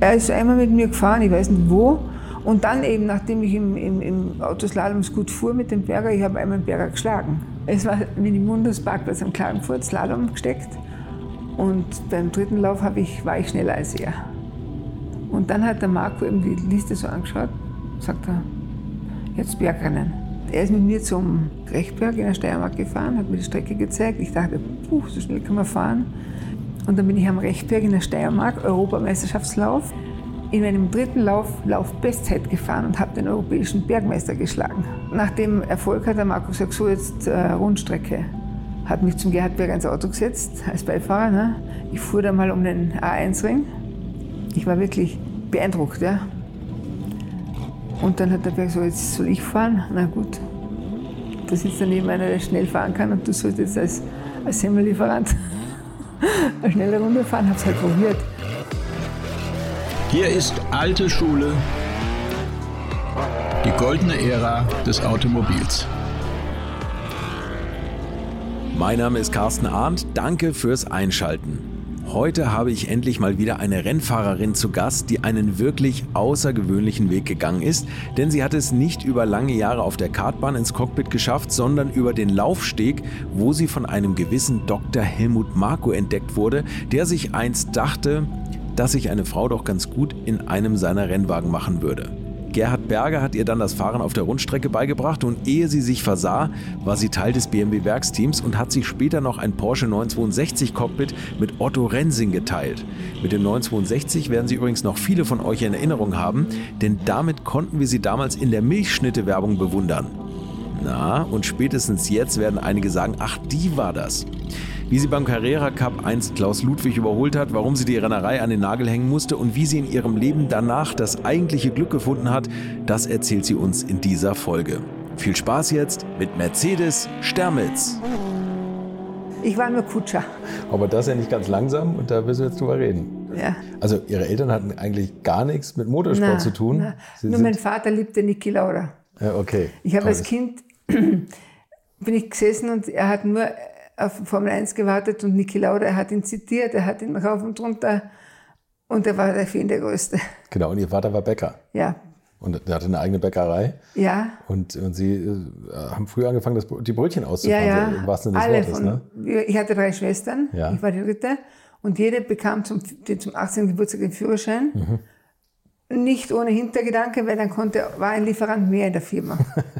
Er ist einmal mit mir gefahren, ich weiß nicht wo. Und dann eben, nachdem ich im, im, im Autoslalom gut fuhr mit dem Berger, ich habe einmal den Berger geschlagen. Es war wie im Bundesparkplatz am Klagenfurt, Slalom gesteckt. Und beim dritten Lauf ich, war ich schneller als er. Und dann hat der Marco eben die Liste so angeschaut, sagt er, jetzt Bergrennen. Er ist mit mir zum Rechtberg in der Steiermark gefahren, hat mir die Strecke gezeigt. Ich dachte, puh, so schnell kann man fahren. Und dann bin ich am Rechtberg in der Steiermark, Europameisterschaftslauf, in meinem dritten Lauf Laufbestzeit gefahren und habe den europäischen Bergmeister geschlagen. Nach dem Erfolg hat der Marco gesagt, so jetzt äh, Rundstrecke. Hat mich zum Gerhardberg ins Auto gesetzt als Beifahrer. Ne? Ich fuhr da mal um den A1-Ring. Ich war wirklich beeindruckt. Ja? Und dann hat der Berg so, jetzt soll ich fahren? Na gut. Da sitzt daneben einer, der schnell fahren kann und du sollst jetzt als, als Semmellieferant eine schnelle Runde fahren. Hab's halt probiert. Hier ist alte Schule, die goldene Ära des Automobils. Mein Name ist Carsten Arndt. Danke fürs Einschalten. Heute habe ich endlich mal wieder eine Rennfahrerin zu Gast, die einen wirklich außergewöhnlichen Weg gegangen ist, denn sie hat es nicht über lange Jahre auf der Kartbahn ins Cockpit geschafft, sondern über den Laufsteg, wo sie von einem gewissen Dr. Helmut Marko entdeckt wurde, der sich einst dachte, dass sich eine Frau doch ganz gut in einem seiner Rennwagen machen würde. Gerhard Berger hat ihr dann das Fahren auf der Rundstrecke beigebracht und ehe sie sich versah, war sie Teil des BMW-Werksteams und hat sich später noch ein Porsche 962 Cockpit mit Otto Rensing geteilt. Mit dem 962 werden Sie übrigens noch viele von euch in Erinnerung haben, denn damit konnten wir sie damals in der Milchschnitte-Werbung bewundern. Na, und spätestens jetzt werden einige sagen, ach, die war das wie sie beim Carrera Cup einst Klaus Ludwig überholt hat, warum sie die Rennerei an den Nagel hängen musste und wie sie in ihrem Leben danach das eigentliche Glück gefunden hat, das erzählt sie uns in dieser Folge. Viel Spaß jetzt mit Mercedes Stermitz. Ich war nur Kutscher. Aber das ist ja nicht ganz langsam und da müssen wir jetzt drüber reden. Ja. Also Ihre Eltern hatten eigentlich gar nichts mit Motorsport na, zu tun. Nur mein Vater liebte Niki Lauda. Ja, okay. Ich habe als Kind bin ich gesessen und er hat nur auf Formel 1 gewartet und Niki Lauda, er hat ihn zitiert, er hat ihn rauf und runter und er war der Fan der Größte. Genau, und Ihr Vater war Bäcker. Ja. Und er hatte eine eigene Bäckerei. Ja. Und, und Sie äh, haben früh angefangen, das, die Brötchen auszufahren, ja, ja. im wahrsten Sinne des Wortes. Von, ne? Ich hatte drei Schwestern, ja. ich war die dritte. Und jede bekam zum, zum 18. Geburtstag den Führerschein. Mhm. Nicht ohne Hintergedanke, weil dann konnte, war ein Lieferant mehr in der Firma.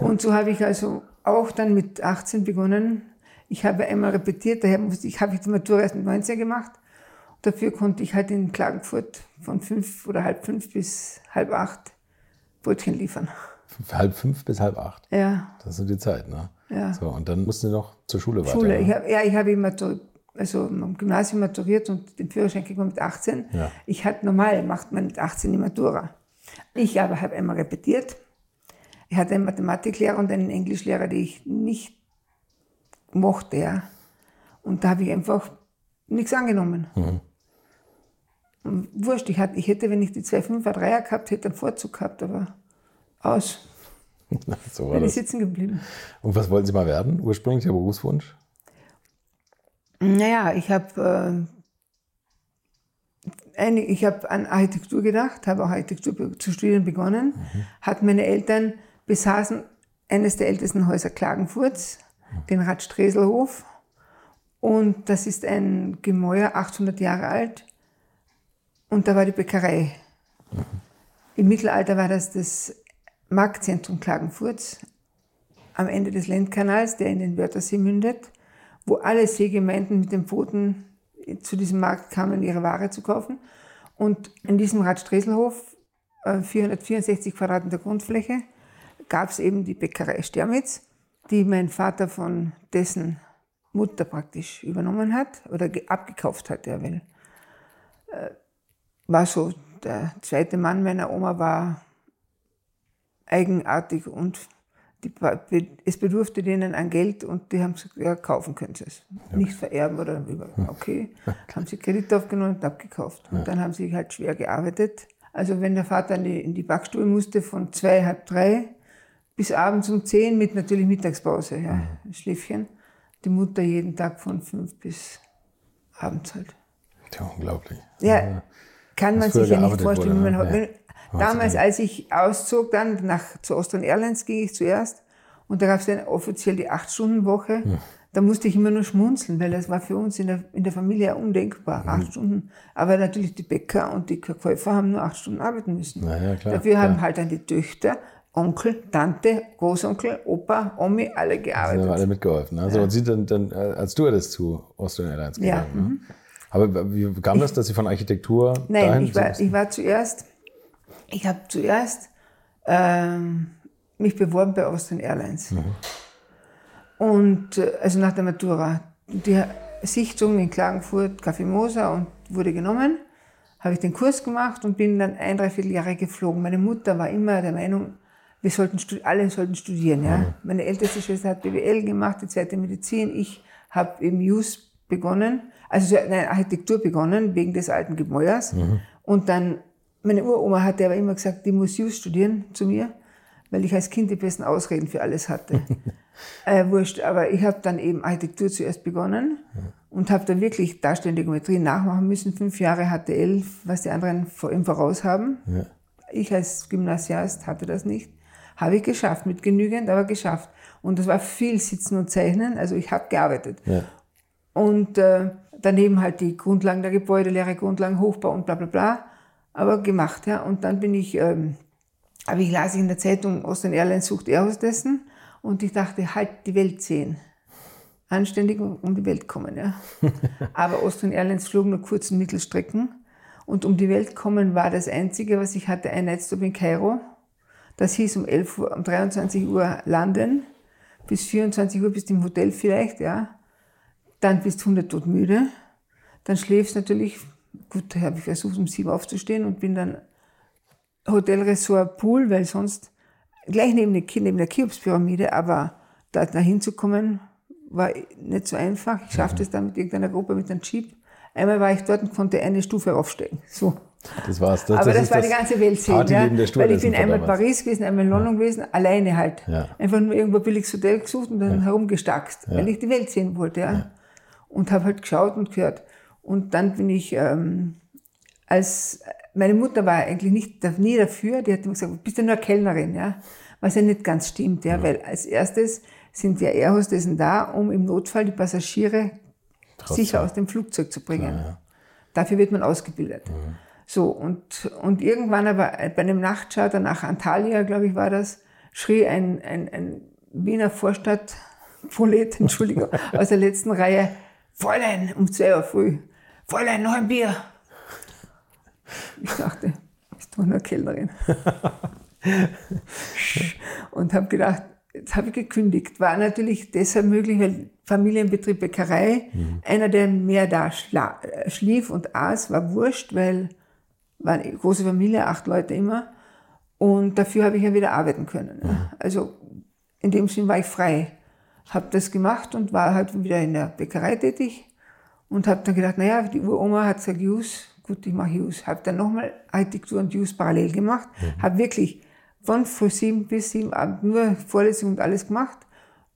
und so habe ich also auch dann mit 18 begonnen. Ich habe einmal repetiert, daher musste ich, habe ich die Matura erst mit 19 gemacht. Dafür konnte ich halt in Klagenfurt von fünf oder halb fünf bis halb acht Brötchen liefern. Halb fünf bis halb acht? Ja. Das ist so die Zeit, ne? Ja. So, und dann mussten Sie noch zur Schule weiter? Schule. Ich hab, ja, ich habe Matur, also im Gymnasium maturiert und den Führerschein man mit 18. Ja. Ich hatte normal, macht man mit 18 die Matura. Ich aber habe einmal repetiert ich hatte einen Mathematiklehrer und einen Englischlehrer, die ich nicht mochte. Ja. Und da habe ich einfach nichts angenommen. Mhm. Und wurscht, ich, hatte, ich hätte, wenn ich die zwei Fünfer, Dreier gehabt hätte, einen Vorzug gehabt, aber aus. so Bin ich sitzen geblieben. Und was wollten Sie mal werden, ursprünglich, Ihr Berufswunsch? Naja, ich habe äh, ich habe an Architektur gedacht, habe auch Architektur zu studieren begonnen, mhm. hatten meine Eltern besaßen eines der ältesten Häuser Klagenfurts, den Radstreselhof. Und das ist ein Gemäuer, 800 Jahre alt. Und da war die Bäckerei. Im Mittelalter war das das Marktzentrum Klagenfurts am Ende des Lendkanals, der in den Wörthersee mündet, wo alle Seegemeinden mit den Booten zu diesem Markt kamen, ihre Ware zu kaufen. Und in diesem Radstreselhof, 464 äh, Quadratmeter Grundfläche, gab es eben die Bäckerei Stermitz, die mein Vater von dessen Mutter praktisch übernommen hat oder abgekauft hat, er will. Äh, war so, der zweite Mann meiner Oma war eigenartig und die, es bedurfte denen an Geld und die haben gesagt, ja, kaufen können sie es. Ja. Nicht vererben oder okay. haben sie Kredit aufgenommen und abgekauft. Und ja. dann haben sie halt schwer gearbeitet. Also wenn der Vater in die, in die Backstube musste von zwei, halb drei, bis abends um zehn mit natürlich Mittagspause, ja, mhm. Schläfchen. Die Mutter jeden Tag von fünf bis abends halt. Ja, unglaublich. Ja, kann man sich ja nicht vorstellen. wurde, ne? wenn, Ja. damals, als ich auszog, dann nach zu Austrian Airlines ging ich zuerst und da gab es dann offiziell die 8-Stunden-Woche. Hm. Da musste ich immer nur schmunzeln, weil das war für uns in der, in der Familie undenkbar, Hm. acht Stunden. Aber natürlich die Bäcker und die Verkäufer haben nur acht Stunden arbeiten müssen. Ja, klar, Dafür haben klar. halt dann die Töchter, Onkel, Tante, Großonkel, Opa, Omi, alle haben gearbeitet. wir alle mitgeholfen. Also und Sie dann, dann äh, als Stewardess zu Austrian Airlines Ja, gegangen. Ne? Aber wie kam das, dass Sie von Architektur Nein, dahin ich war, ich war zuerst, ich habe zuerst ähm, mich beworben bei Austrian Airlines. Und äh, also nach der Matura. Die Sichtung in Klagenfurt, Café Moser und wurde genommen. Habe ich den Kurs gemacht und bin dann ein, dreiviertel Jahre geflogen. Meine Mutter war immer der Meinung, wir sollten alle sollten studieren. Ja? Meine älteste Schwester hat BWL gemacht, die zweite Medizin. Ich habe eben Jus begonnen, also so- nein, Architektur begonnen, wegen des alten Gemäuers. Und dann, meine Uroma hatte aber immer gesagt, die muss Jus studieren zu mir, weil ich als Kind die besten Ausreden für alles hatte. äh, wurscht, aber ich habe dann eben Architektur zuerst begonnen und habe da wirklich darstellende Geometrie nachmachen müssen. Fünf Jahre HTL, was die anderen vor- im Voraus haben. Ich als Gymnasiast hatte das nicht. Habe ich geschafft, mit genügend, aber geschafft. Und das war viel Sitzen und Zeichnen, also ich habe gearbeitet. Ja. Und äh, daneben halt die Grundlagen der Gebäude, leere Grundlagen, Hochbau und bla bla bla. Aber gemacht, ja. Und dann bin ich, ähm, aber ich las in der Zeitung, Austrian Airlines sucht Airhostessen. Und ich dachte, halt die Welt sehen. Anständig um um die Welt kommen, ja. Aber Austrian Airlines flog nur kurzen Mittelstrecken. Und um die Welt kommen war das Einzige, was ich hatte, ein Nightstop in Kairo. Das hieß um 11 Uhr, um 23 Uhr landen, bis 24 Uhr bist du im Hotel vielleicht, ja. Dann bist du hundert müde. Dann schläfst natürlich, gut, da habe ich versucht, um sieben aufzustehen und bin dann Hotelressort Pool, weil sonst gleich neben der, neben der Cheops-Pyramide, aber da dahin zu kommen, war nicht so einfach. Ich schaffte es dann mit irgendeiner Gruppe mit einem Jeep. Einmal war ich dort und konnte eine Stufe aufsteigen. So. Das war's. Das, Aber das, ist war die ganze Welt sehen. Ja? Partyleben Weil ich bin einmal in. Paris gewesen, einmal in London gewesen, alleine halt. Ja. Einfach nur irgendwo ein billiges Hotel gesucht und dann herumgestackst, weil ich die Welt sehen wollte. Ja? Und habe halt geschaut und gehört. Und dann bin ich, ähm, als meine Mutter war eigentlich nicht, nie dafür, die hat immer gesagt, du bist ja nur Kellnerin, ja. Was ja nicht ganz stimmt, ja, weil als erstes sind ja Airhostessen da, um im Notfall die Passagiere sicher aus dem Flugzeug zu bringen. Dafür wird man ausgebildet. So, und, und irgendwann aber bei einem Nachtscharter nach Antalya, glaube ich, war das, schrie ein, ein, ein Wiener Vorstadtprolet, Entschuldigung, aus der letzten Reihe, Fräulein, um zwei Uhr früh, Fräulein, noch ein Bier. Ich dachte, ist doch nur Kellnerin. und habe gedacht, jetzt habe ich gekündigt. War natürlich deshalb möglich, weil Familienbetrieb Bäckerei, einer, der mehr da äh, schlief und aß, war wurscht, weil war eine große Familie, acht Leute immer. Und dafür habe ich ja wieder arbeiten können. ne? Also in dem Sinn war ich frei. Habe das gemacht und war halt wieder in der Bäckerei tätig und habe dann gedacht, naja, die Uroma hat gesagt, Jus, gut, ich mache Jus. Habe dann nochmal Architektur und Jus parallel gemacht. Habe wirklich von früh sieben bis sieben Abend nur Vorlesungen und alles gemacht.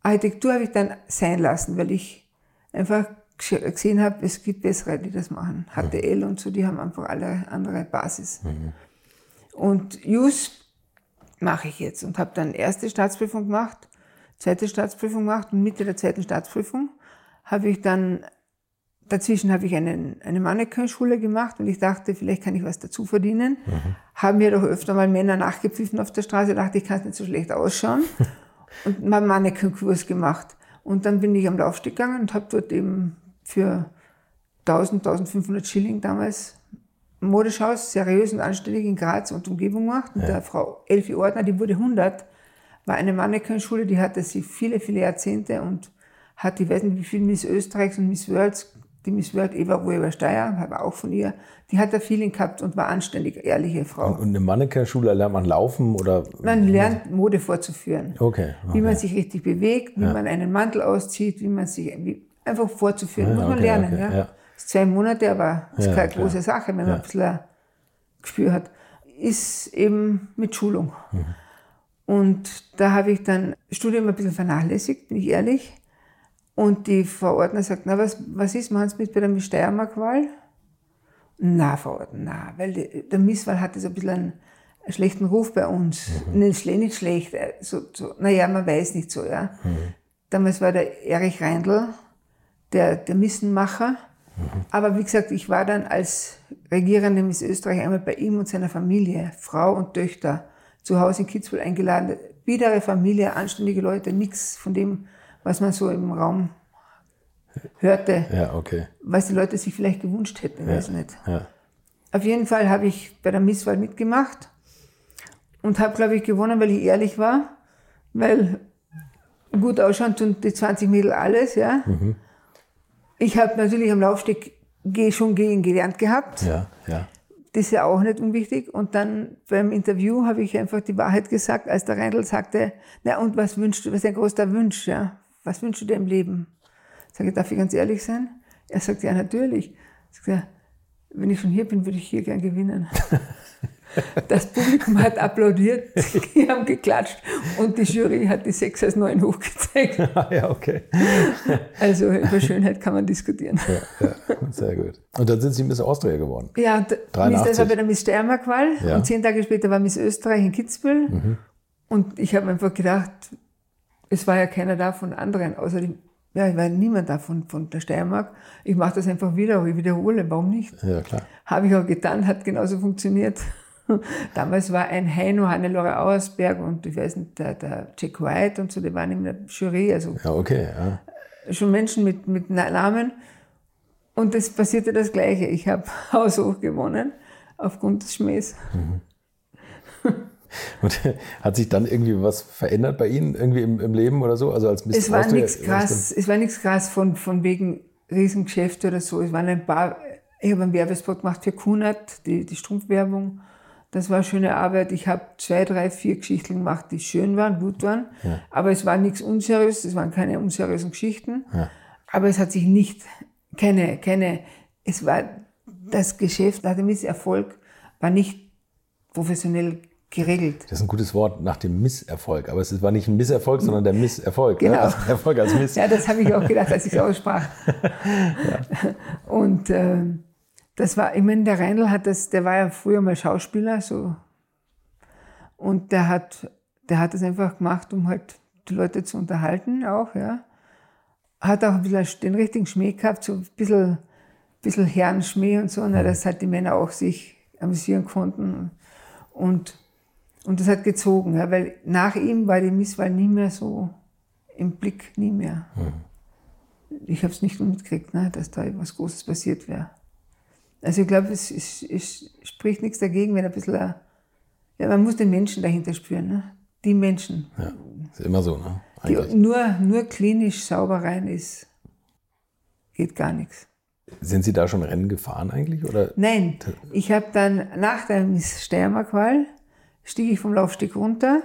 Architektur habe ich dann sein lassen, weil ich einfach gesehen habe, es gibt bessere, die das machen. HTL und so, die haben einfach alle andere Basis. Und Jus mache ich jetzt und habe dann erste Staatsprüfung gemacht, zweite Staatsprüfung gemacht und Mitte der zweiten Staatsprüfung habe ich dann, dazwischen habe ich einen, eine Mannequin-Schule gemacht und ich dachte, vielleicht kann ich was dazu verdienen. Haben mir doch öfter mal Männer nachgepfiffen auf der Straße, dachte ich, kann nicht so schlecht ausschauen und mal Mannequin-Kurs gemacht. Und dann bin ich am Laufsteg gegangen und habe dort eben für 1000, 1500 Schilling damals Modeshaus, seriös und anständig in Graz und Umgebung gemacht. Und der Frau Elfi Ordner, die wurde 100, war eine Mannequin-Schule, die hatte sie viele, viele Jahrzehnte und hat, ich weiß nicht wie viel Miss Österreichs und Miss Worlds, die Miss World Eva Rueber Steyr, war auch von ihr, die hat da Feeling gehabt und war anständig, ehrliche Frau. Und in Mannequin-Schule lernt man laufen oder? Man lernt Mode vorzuführen. Okay. Wie man okay. sich richtig bewegt, wie man einen Mantel auszieht, wie man sich wie, einfach vorzuführen. Ja, Muss man okay, lernen. okay, ja. ja. Ist zwei Monate, aber ist Ja, keine große Sache, wenn man ein bisschen ein Gespür hat. Ist eben mit Schulung. Mhm. Und da habe ich dann Studium ein bisschen vernachlässigt, bin ich ehrlich. Und die Frau Ordner sagt, na, was, was ist, machen Sie mit bei der Steiermark-Wahl? Na, Frau na, weil die, der Misswahl hatte so ein bisschen einen, einen schlechten Ruf bei uns. Nicht, schle- nicht schlecht, äh, so, so, naja, man weiß nicht so, ja. Damals war der Erich Reindl, der, der Missenmacher. Aber wie gesagt, ich war dann als regierende Miss Österreich einmal bei ihm und seiner Familie, Frau und Töchter, zu Hause in Kitzbühel eingeladen. Biedere Familie, anständige Leute, nichts von dem, was man so im Raum hörte, Ja, okay. was die Leute sich vielleicht gewünscht hätten, weiß nicht. Ja. Auf jeden Fall habe ich bei der Misswahl mitgemacht und habe, glaube ich, gewonnen, weil ich ehrlich war, weil gut ausschauen tun die 20 Mädel alles, ja. Ich habe natürlich am Laufsteg schon gehen gelernt gehabt. Ja, ja. Das ist ja auch nicht unwichtig. Und dann beim Interview habe ich einfach die Wahrheit gesagt, als der Reindl sagte, na und was wünschst du, was ist dein größter Wunsch, ja? Was wünschst du dir im Leben? Sag ich, darf ich ganz ehrlich sein? Er sagt, ja, natürlich. Sag ich, ja, wenn ich schon hier bin, würde ich hier gern gewinnen. Das Publikum hat applaudiert, die haben geklatscht und die Jury hat die 6 als 9 hochgezeigt. ja, okay. Also über Schönheit kann man diskutieren. Ja, ja, sehr gut. Und dann sind Sie Miss Austria geworden. Ja, 83. das war bei der Miss Steiermark-Wahl Ja. und zehn Tage später war Miss Österreich in Kitzbühel. Und ich habe einfach gedacht, es war ja keiner da von anderen, außer die, ja, es war niemand da von, von der Steiermark. Ich mache das einfach wieder, ich wiederhole, warum nicht? Ja, klar. Habe ich auch getan, hat genauso funktioniert. Damals war ein Heino, Hannelore Auersberg und ich weiß nicht, der, der Jack White und so, die waren in der Jury, also Ja, okay. Ja. schon Menschen mit, mit Namen. Und es passierte das Gleiche. Ich habe haushoch gewonnen aufgrund des Schmähs. Und hat sich dann irgendwie was verändert bei Ihnen irgendwie im, im Leben oder so? Also als Es war nichts krass, es war nichts krass von, von wegen Riesengeschäfte oder so. Es waren ein paar, ich habe einen Werbespot gemacht für Kunert, die, die Strumpfwerbung. Das war schöne Arbeit. Ich habe zwei, drei, vier Geschichten gemacht, die schön waren, gut waren. Aber es war nichts unseriös, es waren keine unseriösen Geschichten. Aber es hat sich nicht, keine, keine, es war, das Geschäft nach dem Misserfolg war nicht professionell geregelt. Das ist ein gutes Wort nach dem Misserfolg. Aber es war nicht ein Misserfolg, sondern der Misserfolg. Genau. Ne? Also Erfolg als Miss. Ja, das habe ich auch gedacht, als ich es aussprach. Und ähm, das war, ich meine, der Reindl hat das, der war ja früher mal Schauspieler, so. Und der hat, der hat das einfach gemacht, um halt die Leute zu unterhalten auch, ja. Hat auch ein bisschen den richtigen Schmäh gehabt, so ein bisschen, bisschen Herrenschmäh und so, ne, dass halt die Männer auch sich amüsieren konnten. Und, und das hat gezogen, ja, weil nach ihm war die Misswahl nie mehr so im Blick, nie mehr. Ich habe es nicht mitgekriegt, ne, dass da was Großes passiert wäre. Also ich glaube, es, es, es spricht nichts dagegen, wenn ein bisschen, äh, ja, man muss den Menschen dahinter spüren, ne? die Menschen. Ja, ist immer so, ne? Die, nur, nur klinisch sauber rein ist, geht gar nichts. Sind Sie da schon Rennen gefahren eigentlich? Oder? Nein, ich habe dann nach der Miss Steiermark-Wahl stieg ich vom Laufsteg runter,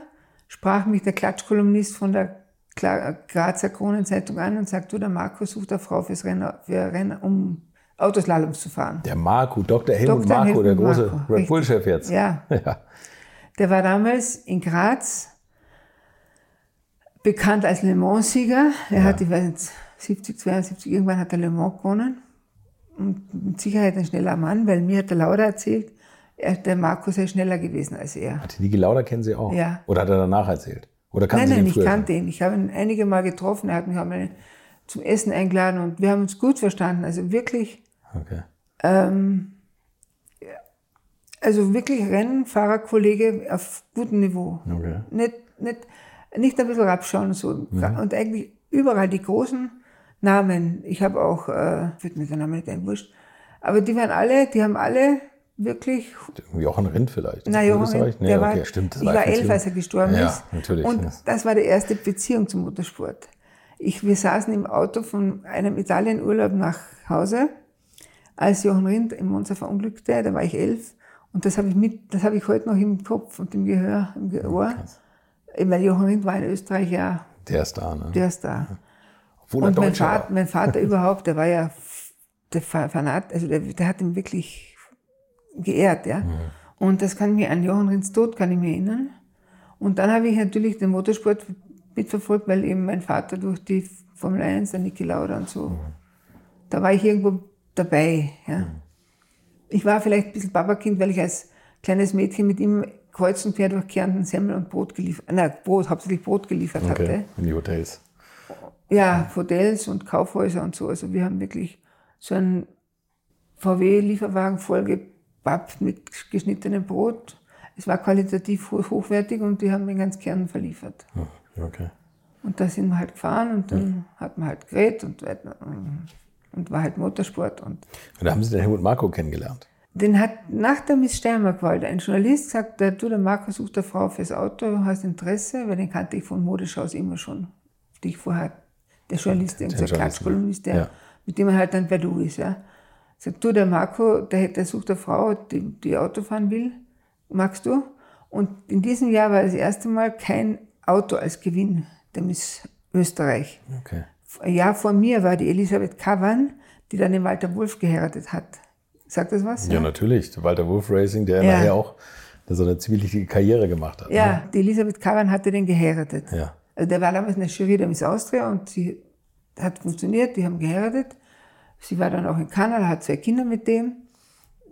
sprach mich der Klatschkolumnist von der Grazer Kronenzeitung an und sagte, du, der Marco sucht eine Frau fürs Rennen, für Rennen um Autoslaloms zu fahren. Der Marco, Dr. Helmut Dr. Marco, der Helmut große Marko, Red Bull-Chef jetzt. Ja, ja. der war damals in Graz bekannt als Le Mans-Sieger. Er hat, ich weiß nicht, 70, 72, irgendwann hat er Le Mans gewonnen. Und mit Sicherheit ein schneller Mann, weil mir hat der Lauda erzählt, er, der Marco sei schneller gewesen als er. Die Niki Lauda kennen Sie auch? Ja. Oder hat er danach erzählt? Oder kannten Nein, Sie nein, ich kannte ihn. Ich habe ihn einige Mal getroffen. Er hat mich auch mal zum Essen eingeladen und wir haben uns gut verstanden. Also wirklich, Okay. also wirklich Rennfahrerkollege auf gutem Niveau. Okay. Nicht, nicht, nicht ein bisschen rabschauen und so. Mhm. Und eigentlich überall die großen Namen. Ich habe auch, äh, wird mir der Name nicht einwurscht, aber die waren alle, die haben alle wirklich Jochen Rindt vielleicht. Na, Johann, Österreich? Nee, der war, okay, stimmt. das ich war elf, als er gestorben ja, ist. natürlich. Und Das- das war die erste Beziehung zum Motorsport. Ich, wir saßen im Auto von einem Italienurlaub nach Hause, als Johann Rindt im Monza verunglückte, da war ich elf. Und das habe ich mit, das habe ich heute noch im Kopf und im Gehör, im Ohr. Eben, Weil Johann Rindt war in Österreich ja Der ist da, ne? der Star. Obwohl er Und mein Deutscher Vater, war. mein Vater überhaupt, der war ja der Fa- Fanat, also der, der hat ihn wirklich geehrt, ja. Und das kann ich mir an Johann Rinds Tod kann ich mich erinnern. Und dann habe ich natürlich den Motorsport mitverfolgt, weil eben mein Vater durch die Formel 1, der Niki Lauda und so, da war ich irgendwo dabei, ja. Ich war vielleicht ein bisschen Papakind, weil ich als kleines Mädchen mit ihm kreuz und quer durch Kärnten Semmel und Brot geliefert, nein, Brot, hauptsächlich Brot geliefert Okay. hatte. In die Hotels. Ja, Hotels und Kaufhäuser und so. Also wir haben wirklich so einen VW-Lieferwagen vollgepappt mit geschnittenem Brot. Es war qualitativ ho- hochwertig und die haben den ganz Kern verliefert. Okay. Und da sind wir halt gefahren und dann hat man halt geredet und, weiter- und war halt Motorsport. Und Und da haben Sie den Helmut Marko kennengelernt. den hat nach der Miss Steiermark-Wahl ein Journalist gesagt, der, du, der Marco sucht eine Frau fürs Auto, hast Interesse, weil den kannte ich von Modeschaus immer schon, die ich vorher, der Journalist, der Klatschkolumnist, der, ja. mit dem er halt dann per Du ist. Ja. Sagt, du, der Marco, der, der sucht eine Frau, die, die Auto fahren will, magst du? Und in diesem Jahr war das erste Mal kein Auto als Gewinn der Miss Österreich. Okay. Ein Jahr vor mir war die Elisabeth Kavan, die dann den Walter Wolf geheiratet hat. Sagt das was? Ja, natürlich. Der Walter Wolf Racing, der Ja. nachher auch so eine ziemlich wichtige Karriere gemacht hat. Ja, die Elisabeth Kavan hatte den geheiratet. Ne? Ja. Also der war damals in der Jury der Miss Austria und sie hat funktioniert, die haben geheiratet. Sie war dann auch in Kanada, hat zwei Kinder mit dem.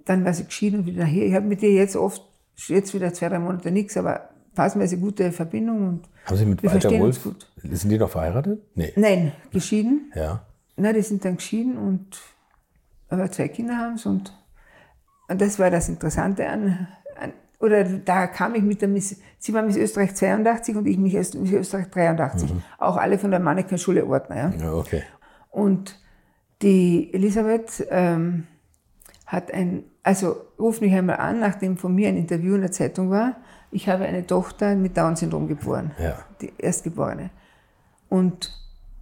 Dann war sie geschieden und wieder hier. Ich habe mit ihr jetzt oft, jetzt wieder zwei, drei Monate nichts, aber passenweise gute Verbindung. Und Haben Sie mit Walter Wolf, sind die noch verheiratet? Nee. Nein, geschieden. Ja. Na, die sind dann geschieden und aber zwei Kinder haben sie und, und das war das Interessante an, an oder da kam ich mit der Miss, sie war Miss Österreich 82 und ich mich Miss Österreich 83. Auch alle von der Mannequin-Schule Ordner, ja. Ja, okay. Und die Elisabeth ähm, hat ein, also ruft mich einmal an, nachdem von mir ein Interview in der Zeitung war. Ich habe eine Tochter mit Down-Syndrom geboren, Ja. die Erstgeborene. Und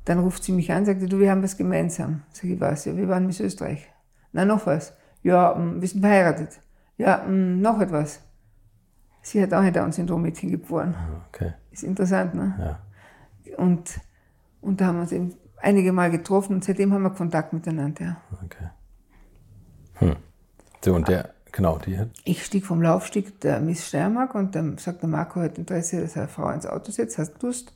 dann ruft sie mich an, sagte, du, wir haben was gemeinsam. Sag ich, was? Ja, wir waren Miss Österreich. Na, noch was? Ja, mm, wir sind verheiratet. Ja, mm, noch etwas. Sie hat auch ein Down-Syndrom-Mädchen geboren. Okay. Ist interessant, ne? Ja. Und, und da haben wir uns eben einige Mal getroffen und seitdem haben wir Kontakt miteinander. Ja. Okay. Hm. So, und der, genau, die hat. Ich stieg vom Laufstieg der Miss Steiermark und dann sagt der Marco hat Interesse, dass er Frau ins Auto setzt, hast Lust.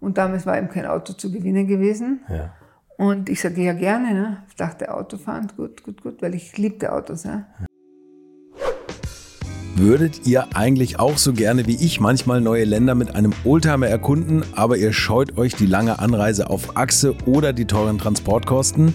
Und damals war eben kein Auto zu gewinnen gewesen. Ja. Und ich sagte, ja gerne. Ne? Ich dachte, Autofahren, gut, gut, gut, weil ich liebte Autos. Ne? Würdet ihr eigentlich auch so gerne wie ich manchmal neue Länder mit einem Oldtimer erkunden, aber ihr scheut euch die lange Anreise auf Achse oder die teuren Transportkosten?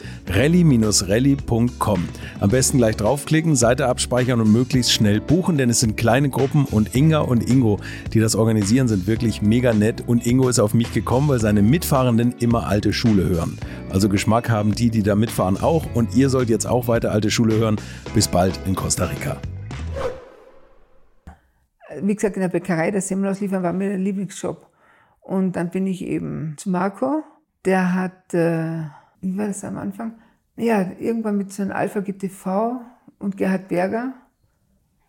rally-rally.com. Am besten gleich draufklicken, Seite abspeichern und möglichst schnell buchen, denn es sind kleine Gruppen und Inga und Ingo, die das organisieren, sind wirklich mega nett und Ingo ist auf mich gekommen, weil seine Mitfahrenden immer alte Schule hören. Also Geschmack haben die, die da mitfahren auch und ihr sollt jetzt auch weiter alte Schule hören. Bis bald in Costa Rica. Wie gesagt, in der Bäckerei das Semmel ausliefern war mir der Lieblingsjob. Und dann bin ich eben zu Marco. Der hat, äh, wie war das am Anfang? Ja, irgendwann mit so einem Alpha GTV und Gerhard Berger,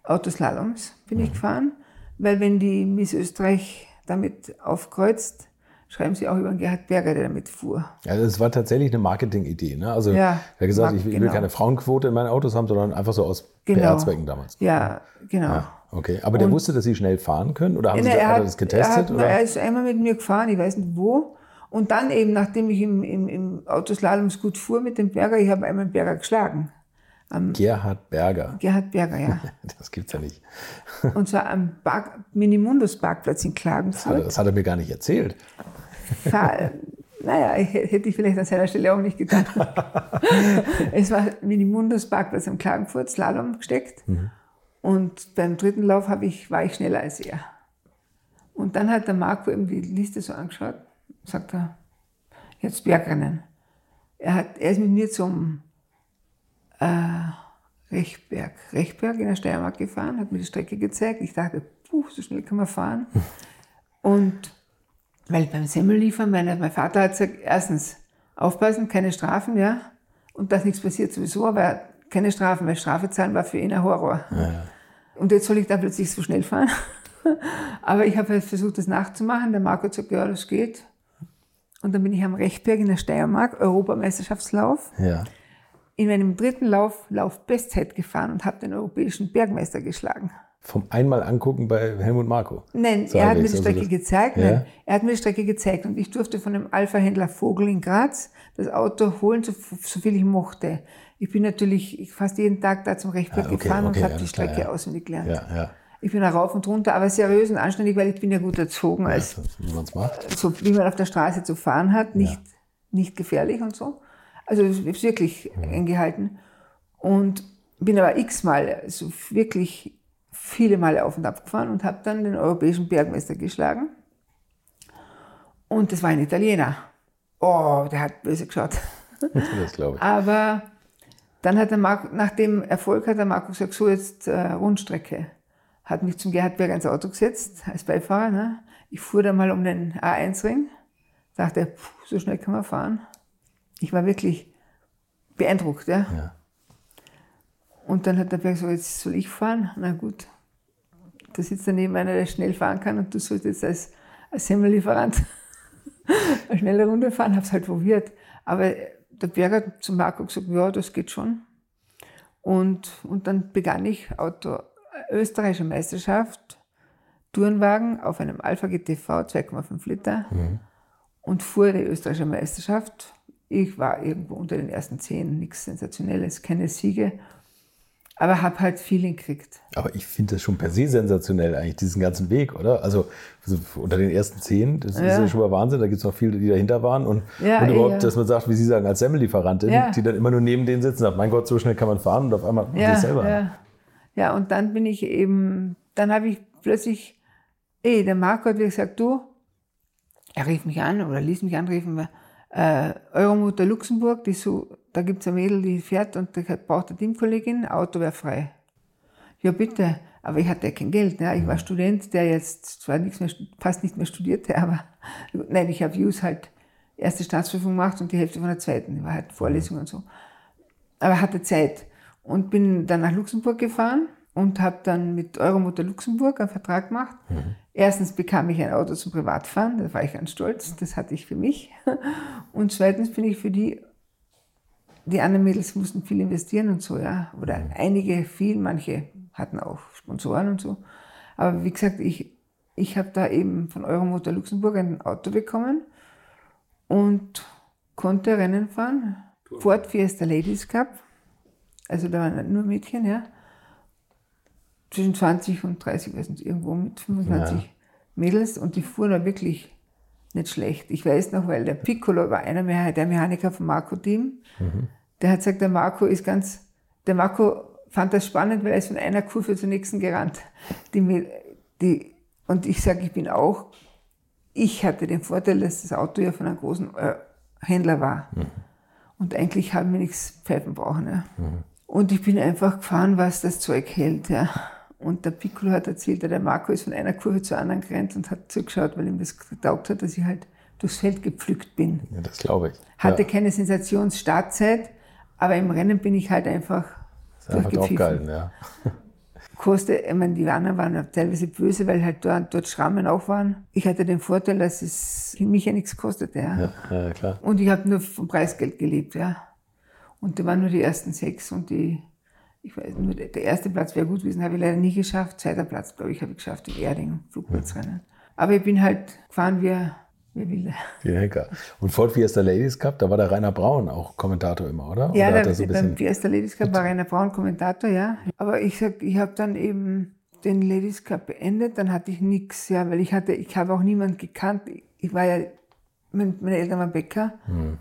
Autoslaloms, bin ich gefahren. Weil wenn die Miss Österreich damit aufkreuzt, schreiben sie auch über Gerhard Berger, der damit fuhr. Ja, das war tatsächlich eine Marketingidee. Ne? Also, Ja, er hat gesagt, ich will genau. keine Frauenquote in meinen Autos haben, sondern einfach so aus Genau. PR-Zwecken damals. Ja, genau. Ja, okay. Aber der Und- wusste, dass sie schnell fahren können? Oder haben Nee, sie, er, hat er hat, das er, getestet? hat, oder? er ist einmal mit mir gefahren, ich weiß nicht wo. Und dann eben, nachdem ich im, im, im Autoslalom gut fuhr mit dem Berger, ich habe einmal Berger geschlagen. Gerhard Berger. Gerhard Berger, ja. Das gibt's ja nicht. Und zwar am Park, Minimundus Parkplatz in Das hat, Klagenfurt. das hat er mir gar nicht erzählt. Naja, hätte ich vielleicht an seiner Stelle auch nicht getan. es war Minimundus Parkplatz am Klagenfurt, Slalom gesteckt. Und beim dritten Lauf habe ich, war ich schneller als er. Und dann hat der Marco eben die Liste so angeschaut, sagt er, jetzt Bergrennen. Er, hat, er ist mit mir zum äh, Rechberg, Rechberg in der Steiermark gefahren, hat mir die Strecke gezeigt. Ich dachte, puh, so schnell kann man fahren. Und weil beim Semmelliefern, meine, mein Vater hat gesagt, erstens, aufpassen, keine Strafen, ja. Und dass nichts passiert sowieso, aber keine Strafen, weil Strafe zahlen war für ihn ein Horror. Und jetzt soll ich da plötzlich so schnell fahren. aber ich habe halt versucht, das nachzumachen. Der Marco hat gesagt, ja, das geht. Und dann bin ich am Rechberg in der Steiermark, Europameisterschaftslauf, Ja. in meinem dritten Lauf Laufbestzeit gefahren und habe den europäischen Bergmeister geschlagen. Vom einmal angucken bei Helmut Marko. Nein, er hat mir die also Strecke gezeigt. Ja? Nein, er hat mir die Strecke gezeigt und ich durfte von dem Alpha-Händler Vogel in Graz das Auto holen, so, so viel ich mochte. Ich bin natürlich fast jeden Tag da zum Rechtberg Ah, okay, gefahren okay, und habe die klar, Strecke ja. auswendig gelernt. Ja, ja. Ich bin da rauf und runter, aber seriös und anständig, weil ich bin ja gut erzogen, als Das, wie man es macht. so wie man auf der Straße zu fahren hat, nicht, nicht gefährlich und so. Also es ist wirklich eng gehalten. Und bin aber x-mal, also wirklich viele Male auf und ab gefahren und habe dann den europäischen Bergmeister geschlagen. Und das war ein Italiener. Oh, der hat böse geschaut. Das glaube ich. Aber dann hat der Marco, nach dem Erfolg hat der Marco gesagt, so jetzt äh, Rundstrecke. Hat mich zum Gerhard Berger ins Auto gesetzt, als Beifahrer. Ne? Ich fuhr dann mal um den A1-Ring. Dachte, puh, so schnell kann man fahren. Ich war wirklich beeindruckt. Ja? Ja. Und dann hat der Berg gesagt, jetzt soll ich fahren. Na gut, da sitzt daneben einer, der schnell fahren kann und du sollst jetzt als, als Semmellieferant eine schnelle Runde fahren. Hab's halt probiert. Aber der Berger hat zum Marco gesagt, ja, das geht schon. Und, und dann begann ich Auto, österreichische Meisterschaft, Tourenwagen auf einem Alpha GTV 2,5 Liter und fuhr die österreichische Meisterschaft. Ich war irgendwo unter den ersten zehn, nichts Sensationelles, keine Siege, aber habe halt Feeling gekriegt. Aber ich finde das schon per se sensationell eigentlich, diesen ganzen Weg, oder? Also so unter den ersten zehn, das ist Ja. ja schon mal Wahnsinn, da gibt es noch viele, die dahinter waren. Und, Ja, und eh, überhaupt, ja. dass man sagt, wie Sie sagen, als Semmellieferantin, Ja. die dann immer nur neben denen sitzen, sagt, mein Gott, so schnell kann man fahren und auf einmal ja, Ja, selber. ja. Ja, und dann bin ich eben, dann habe ich plötzlich, eh, der Marco hat wieder gesagt, du, er rief mich an oder ließ mich anrufen, äh, Euromotor Luxemburg, die so, da gibt es ein Mädel, die fährt und die hat- braucht eine Teamkollegin, Auto wäre frei. Ja, bitte. Aber ich hatte ja kein Geld. Ne? Ich war Student, der jetzt zwar nichts mehr, fast nicht mehr studierte, aber nein, ich habe Jus halt erste Staatsprüfung gemacht und die Hälfte von der zweiten. Die war halt Vorlesung und so. Aber hatte Zeit und bin dann nach Luxemburg gefahren und habe dann mit Euromotor Luxemburg einen Vertrag gemacht. Erstens bekam ich ein Auto zum Privatfahren, da war ich ganz stolz, das hatte ich für mich. Und zweitens bin ich für die die anderen Mädels mussten viel investieren und so, ja. Oder einige viel, manche hatten auch Sponsoren und so. Aber wie gesagt, ich, ich habe da eben von Euromotor Luxemburg ein Auto bekommen und konnte Rennen fahren. Ford Fiesta Ladies Cup. Also da waren nur Mädchen, ja. Zwischen 20 und 30, weiß nicht, irgendwo mit 25 Ja. Mädels und die fuhren da wirklich nicht schlecht. Ich weiß noch, weil der Piccolo war einer Me- der Mechaniker vom Marco-Team. Der hat gesagt, der Marco ist ganz, der Marco fand das spannend, weil er ist von einer Kurve zur nächsten gerannt. Die, die, und ich sage, ich bin auch, ich hatte den Vorteil, dass das Auto ja von einem großen äh, Händler war. Und eigentlich haben wir nichts pfeifen brauchen. Ja. Und ich bin einfach gefahren, was das Zeug hält. Ja. Und der Piccolo hat erzählt, der Marco ist von einer Kurve zur anderen gerannt und hat zugeschaut, weil ihm das getaugt hat, dass ich halt durchs Feld gepflückt bin. Ja, das glaube ich. Hatte ja, keine Sensationsstartzeit, aber im Rennen bin ich halt einfach ist einfach durchgepfiffen. ja. kostet, ich meine, die anderen waren teilweise böse, weil halt dort, dort Schrammen auch waren. Ich hatte den Vorteil, dass es mich ja nichts kostete. Ja. Ja, ja klar. Und ich habe nur vom Preisgeld gelebt, ja. Und da waren nur die ersten sechs und die, ich weiß nur, der erste Platz wäre gut gewesen, habe ich leider nie geschafft. Zweiter Platz, glaube ich, habe ich geschafft in Erding, Flugplatzrennen. Aber ich bin halt gefahren wie, wie Wilde. Die Henker. Und Ford Fiesta Ladies Cup, da war der Rainer Braun auch Kommentator immer, oder? Ja, oder hat der, er so ein beim Fiesta Ladies Cup war Rainer Braun Kommentator, ja. Aber ich sag, ich habe dann eben den Ladies Cup beendet, dann hatte ich nichts, ja, weil ich hatte, ich habe auch niemand gekannt. Ich war ja, mein, meine Eltern waren Bäcker. Hm.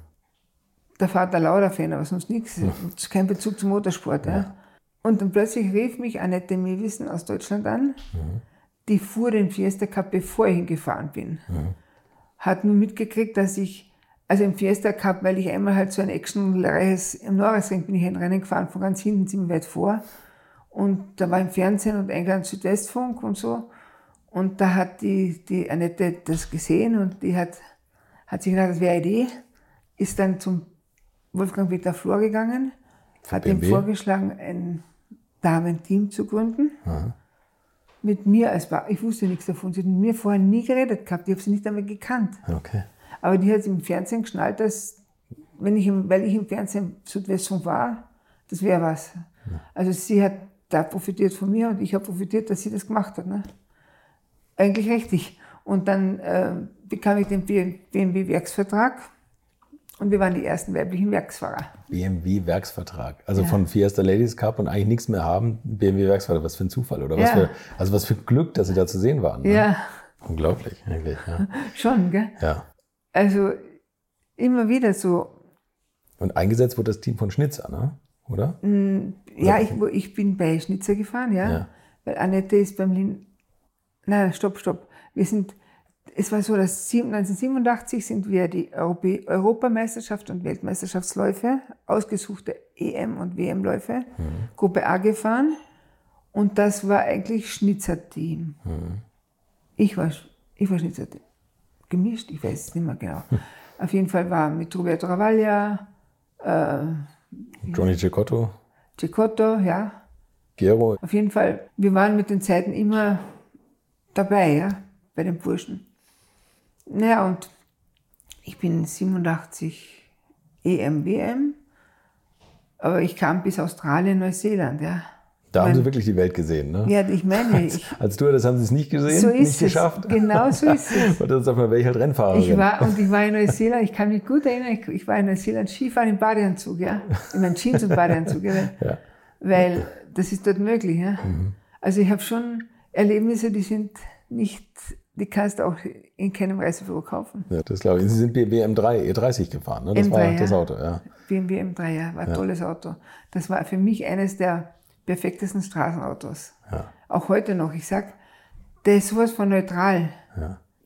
Der Vater Lauda-Fan, aber sonst nichts. Kein Bezug zum Motorsport, ja. Und dann plötzlich rief mich Annette Mewissen aus Deutschland an. Mhm. Die fuhr den Fiesta Cup, bevor ich hingefahren bin. Hat nur mitgekriegt, dass ich, also im Fiesta Cup, weil ich einmal halt so ein actionreiches, im Norrisring bin ich ein Rennen gefahren, von ganz hinten ziemlich weit vor. Und da war im Fernsehen und England Südwestfunk und so. Und da hat die, die Annette das gesehen und die hat, hat sich gedacht, das wäre eine Idee. Ist dann zum Wolfgang Peter Flor gegangen, hat ihm BMW? vorgeschlagen, ein Damenteam zu gründen. Mit mir als Ba- ich wusste nichts davon. Sie hat mit mir vorher nie geredet gehabt, ich habe sie nicht einmal gekannt. okay. Aber die hat im Fernsehen geschnallt, dass, wenn ich im, weil ich im Fernsehen Südwestfunk war, das wäre was. Also sie hat da profitiert von mir und ich habe profitiert, dass sie das gemacht hat. Ne? Eigentlich richtig. Und dann äh, bekam ich den BMW-Werksvertrag und wir waren die ersten weiblichen Werksfahrer. BMW Werksvertrag. Also von Fiesta Ladies Cup und eigentlich nichts mehr haben, BMW Werksvertrag. Was für ein Zufall, oder? Was Ja. für, also was für Glück, dass sie da zu sehen waren. Ne? Ja, Unglaublich, eigentlich. Ja. schon, gell? ja. Also immer wieder so, Und eingesetzt wurde das Team von Schnitzer, ne? oder? Ja, ich, ich bin bei Schnitzer gefahren, ja. Ja. Weil Annette ist beim Lin. Nein, stopp, stopp. Wir sind, es war so, dass sieben- 1987 sind wir die Europä Europameisterschaft und Weltmeisterschaftsläufe, ausgesuchte EM- und WM-Läufe, Gruppe A gefahren. Und das war eigentlich Schnitzer-Team. Ich war, ich war Schnitzer-Team. Gemischt, ich weiß es nicht mehr genau. Auf jeden Fall war mit Roberto Ravaglia, Johnny Cecotto, Cecotto, ja, Gero. Auf jeden Fall, wir waren mit den Zeiten immer dabei, ja, bei den Burschen. Naja, und ich bin 87 EM, WM, aber ich kam bis Australien, Neuseeland, ja. Da haben sie wirklich die Welt gesehen. Ne? Ja, ich meine, ich, Als du das haben sie es nicht gesehen, so ist nicht es. geschafft. Genau so ist es. Und das auf einmal wäre ich halt Rennfahrerin. Ich war, und ich war in Neuseeland, ich kann mich gut erinnern, ich, ich war in Neuseeland Skifahren im Badeanzug, ja. In meinen Jeans und Badeanzug, ja. Weil, Ja. weil das ist dort möglich, ja. Also ich habe schon Erlebnisse, die sind nicht, die kannst du auch in keinem Reisebüro kaufen. ja, das glaube ich. Sie sind BMW M3, E30 gefahren, ne? Das M3, war ja. das Auto, ja. BMW M3, ja, war ein tolles Auto. Das war für mich eines der perfektesten Straßenautos. Auch heute noch. Ich sag, der ist sowas von neutral.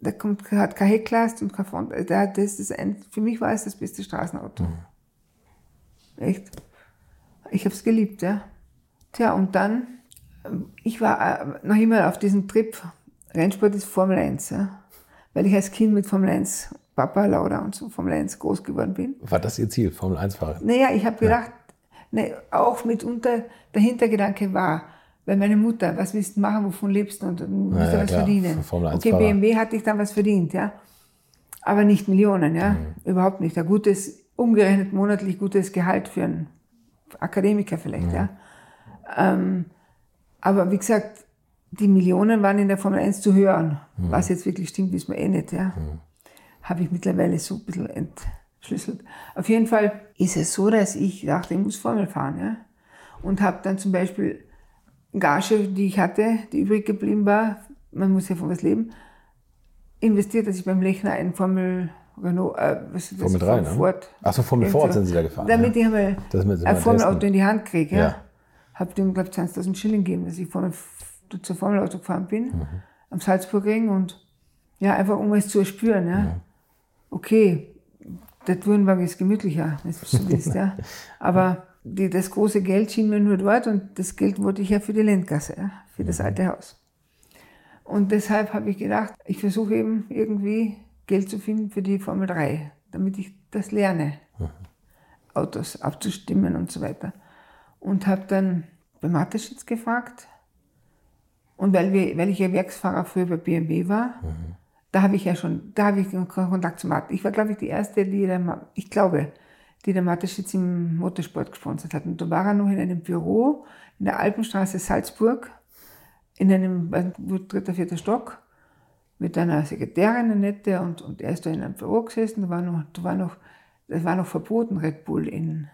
Der kommt, hat kein Heckglas und kein Front. Der, hat- das ist ein, für mich war es das beste Straßenauto. Echt. Ich habe es geliebt, ja. Tja, und dann, ähm, ich war äh, noch immer auf diesem Trip, Rennsport ist Formel 1, ja. Weil ich als Kind mit Formel 1, Papa, Laura und so Formel 1 groß geworden bin. War das Ihr Ziel, Formel 1-Fahrerin? Naja, ich habe gedacht, ne, auch mitunter der Hintergedanke war, weil meine Mutter, was willst du machen, wovon lebst du und du musst Ja, ja, ja, was klar, verdienen. 1 okay. BMW hatte ich dann was verdient, ja. Aber nicht Millionen, ja. Mhm. Überhaupt nicht. Ein gutes, umgerechnet monatlich gutes Gehalt für einen Akademiker vielleicht, ja. Ähm, aber wie gesagt, die Millionen waren in der Formel 1 zu hören. Mhm. Was jetzt wirklich stimmt, wissen wir eh nicht, ja. Habe ich mittlerweile so ein bisschen entschlüsselt. Auf jeden Fall ist es so, dass ich dachte, ich muss Formel fahren, ja. Und habe dann zum Beispiel Gage, die ich hatte, die übrig geblieben war, man muss ja von was leben, investiert, dass ich beim Lechner einen Formel Renault, äh, was, was Formel 3, ne? Ford. Ach so, Formel Ford sind Sie da gefahren, Damit ja. ich einmal Das ein Formelauto in die Hand kriege. Ja. Ja. Habe dem, glaube ich, 20.000 Schilling gegeben, dass ich Formel, zur Formelauto gefahren bin, Mhm. am Salzburgring und ja, einfach um es zu erspüren. Ja. Okay, der Tourenwagen ist gemütlicher, wenn du willst, ja. Aber die, das große Geld schien mir nur dort und das Geld wollte ich ja für die Landgasse, ja, für das alte Haus. Und deshalb habe ich gedacht, ich versuche eben irgendwie Geld zu finden für die Formel 3, damit ich das lerne, Autos abzustimmen und so weiter. Und habe dann bei Mateschitz gefragt, Und weil, wir, weil ich ja Werksfahrer früher bei BMW war, da habe ich ja schon, da habe ich Kontakt zu Martin. Ich war, glaube ich, die erste, die der, ich glaube, die der Mateschitz im Motorsport gesponsert hat. Und da war er noch in einem Büro in der Alpenstraße Salzburg, in einem dritter, vierter Stock, mit einer Sekretärin, eine nette, und, und er ist da in einem Büro gesessen, da war noch, da war noch, das war noch verboten, Red Bull in,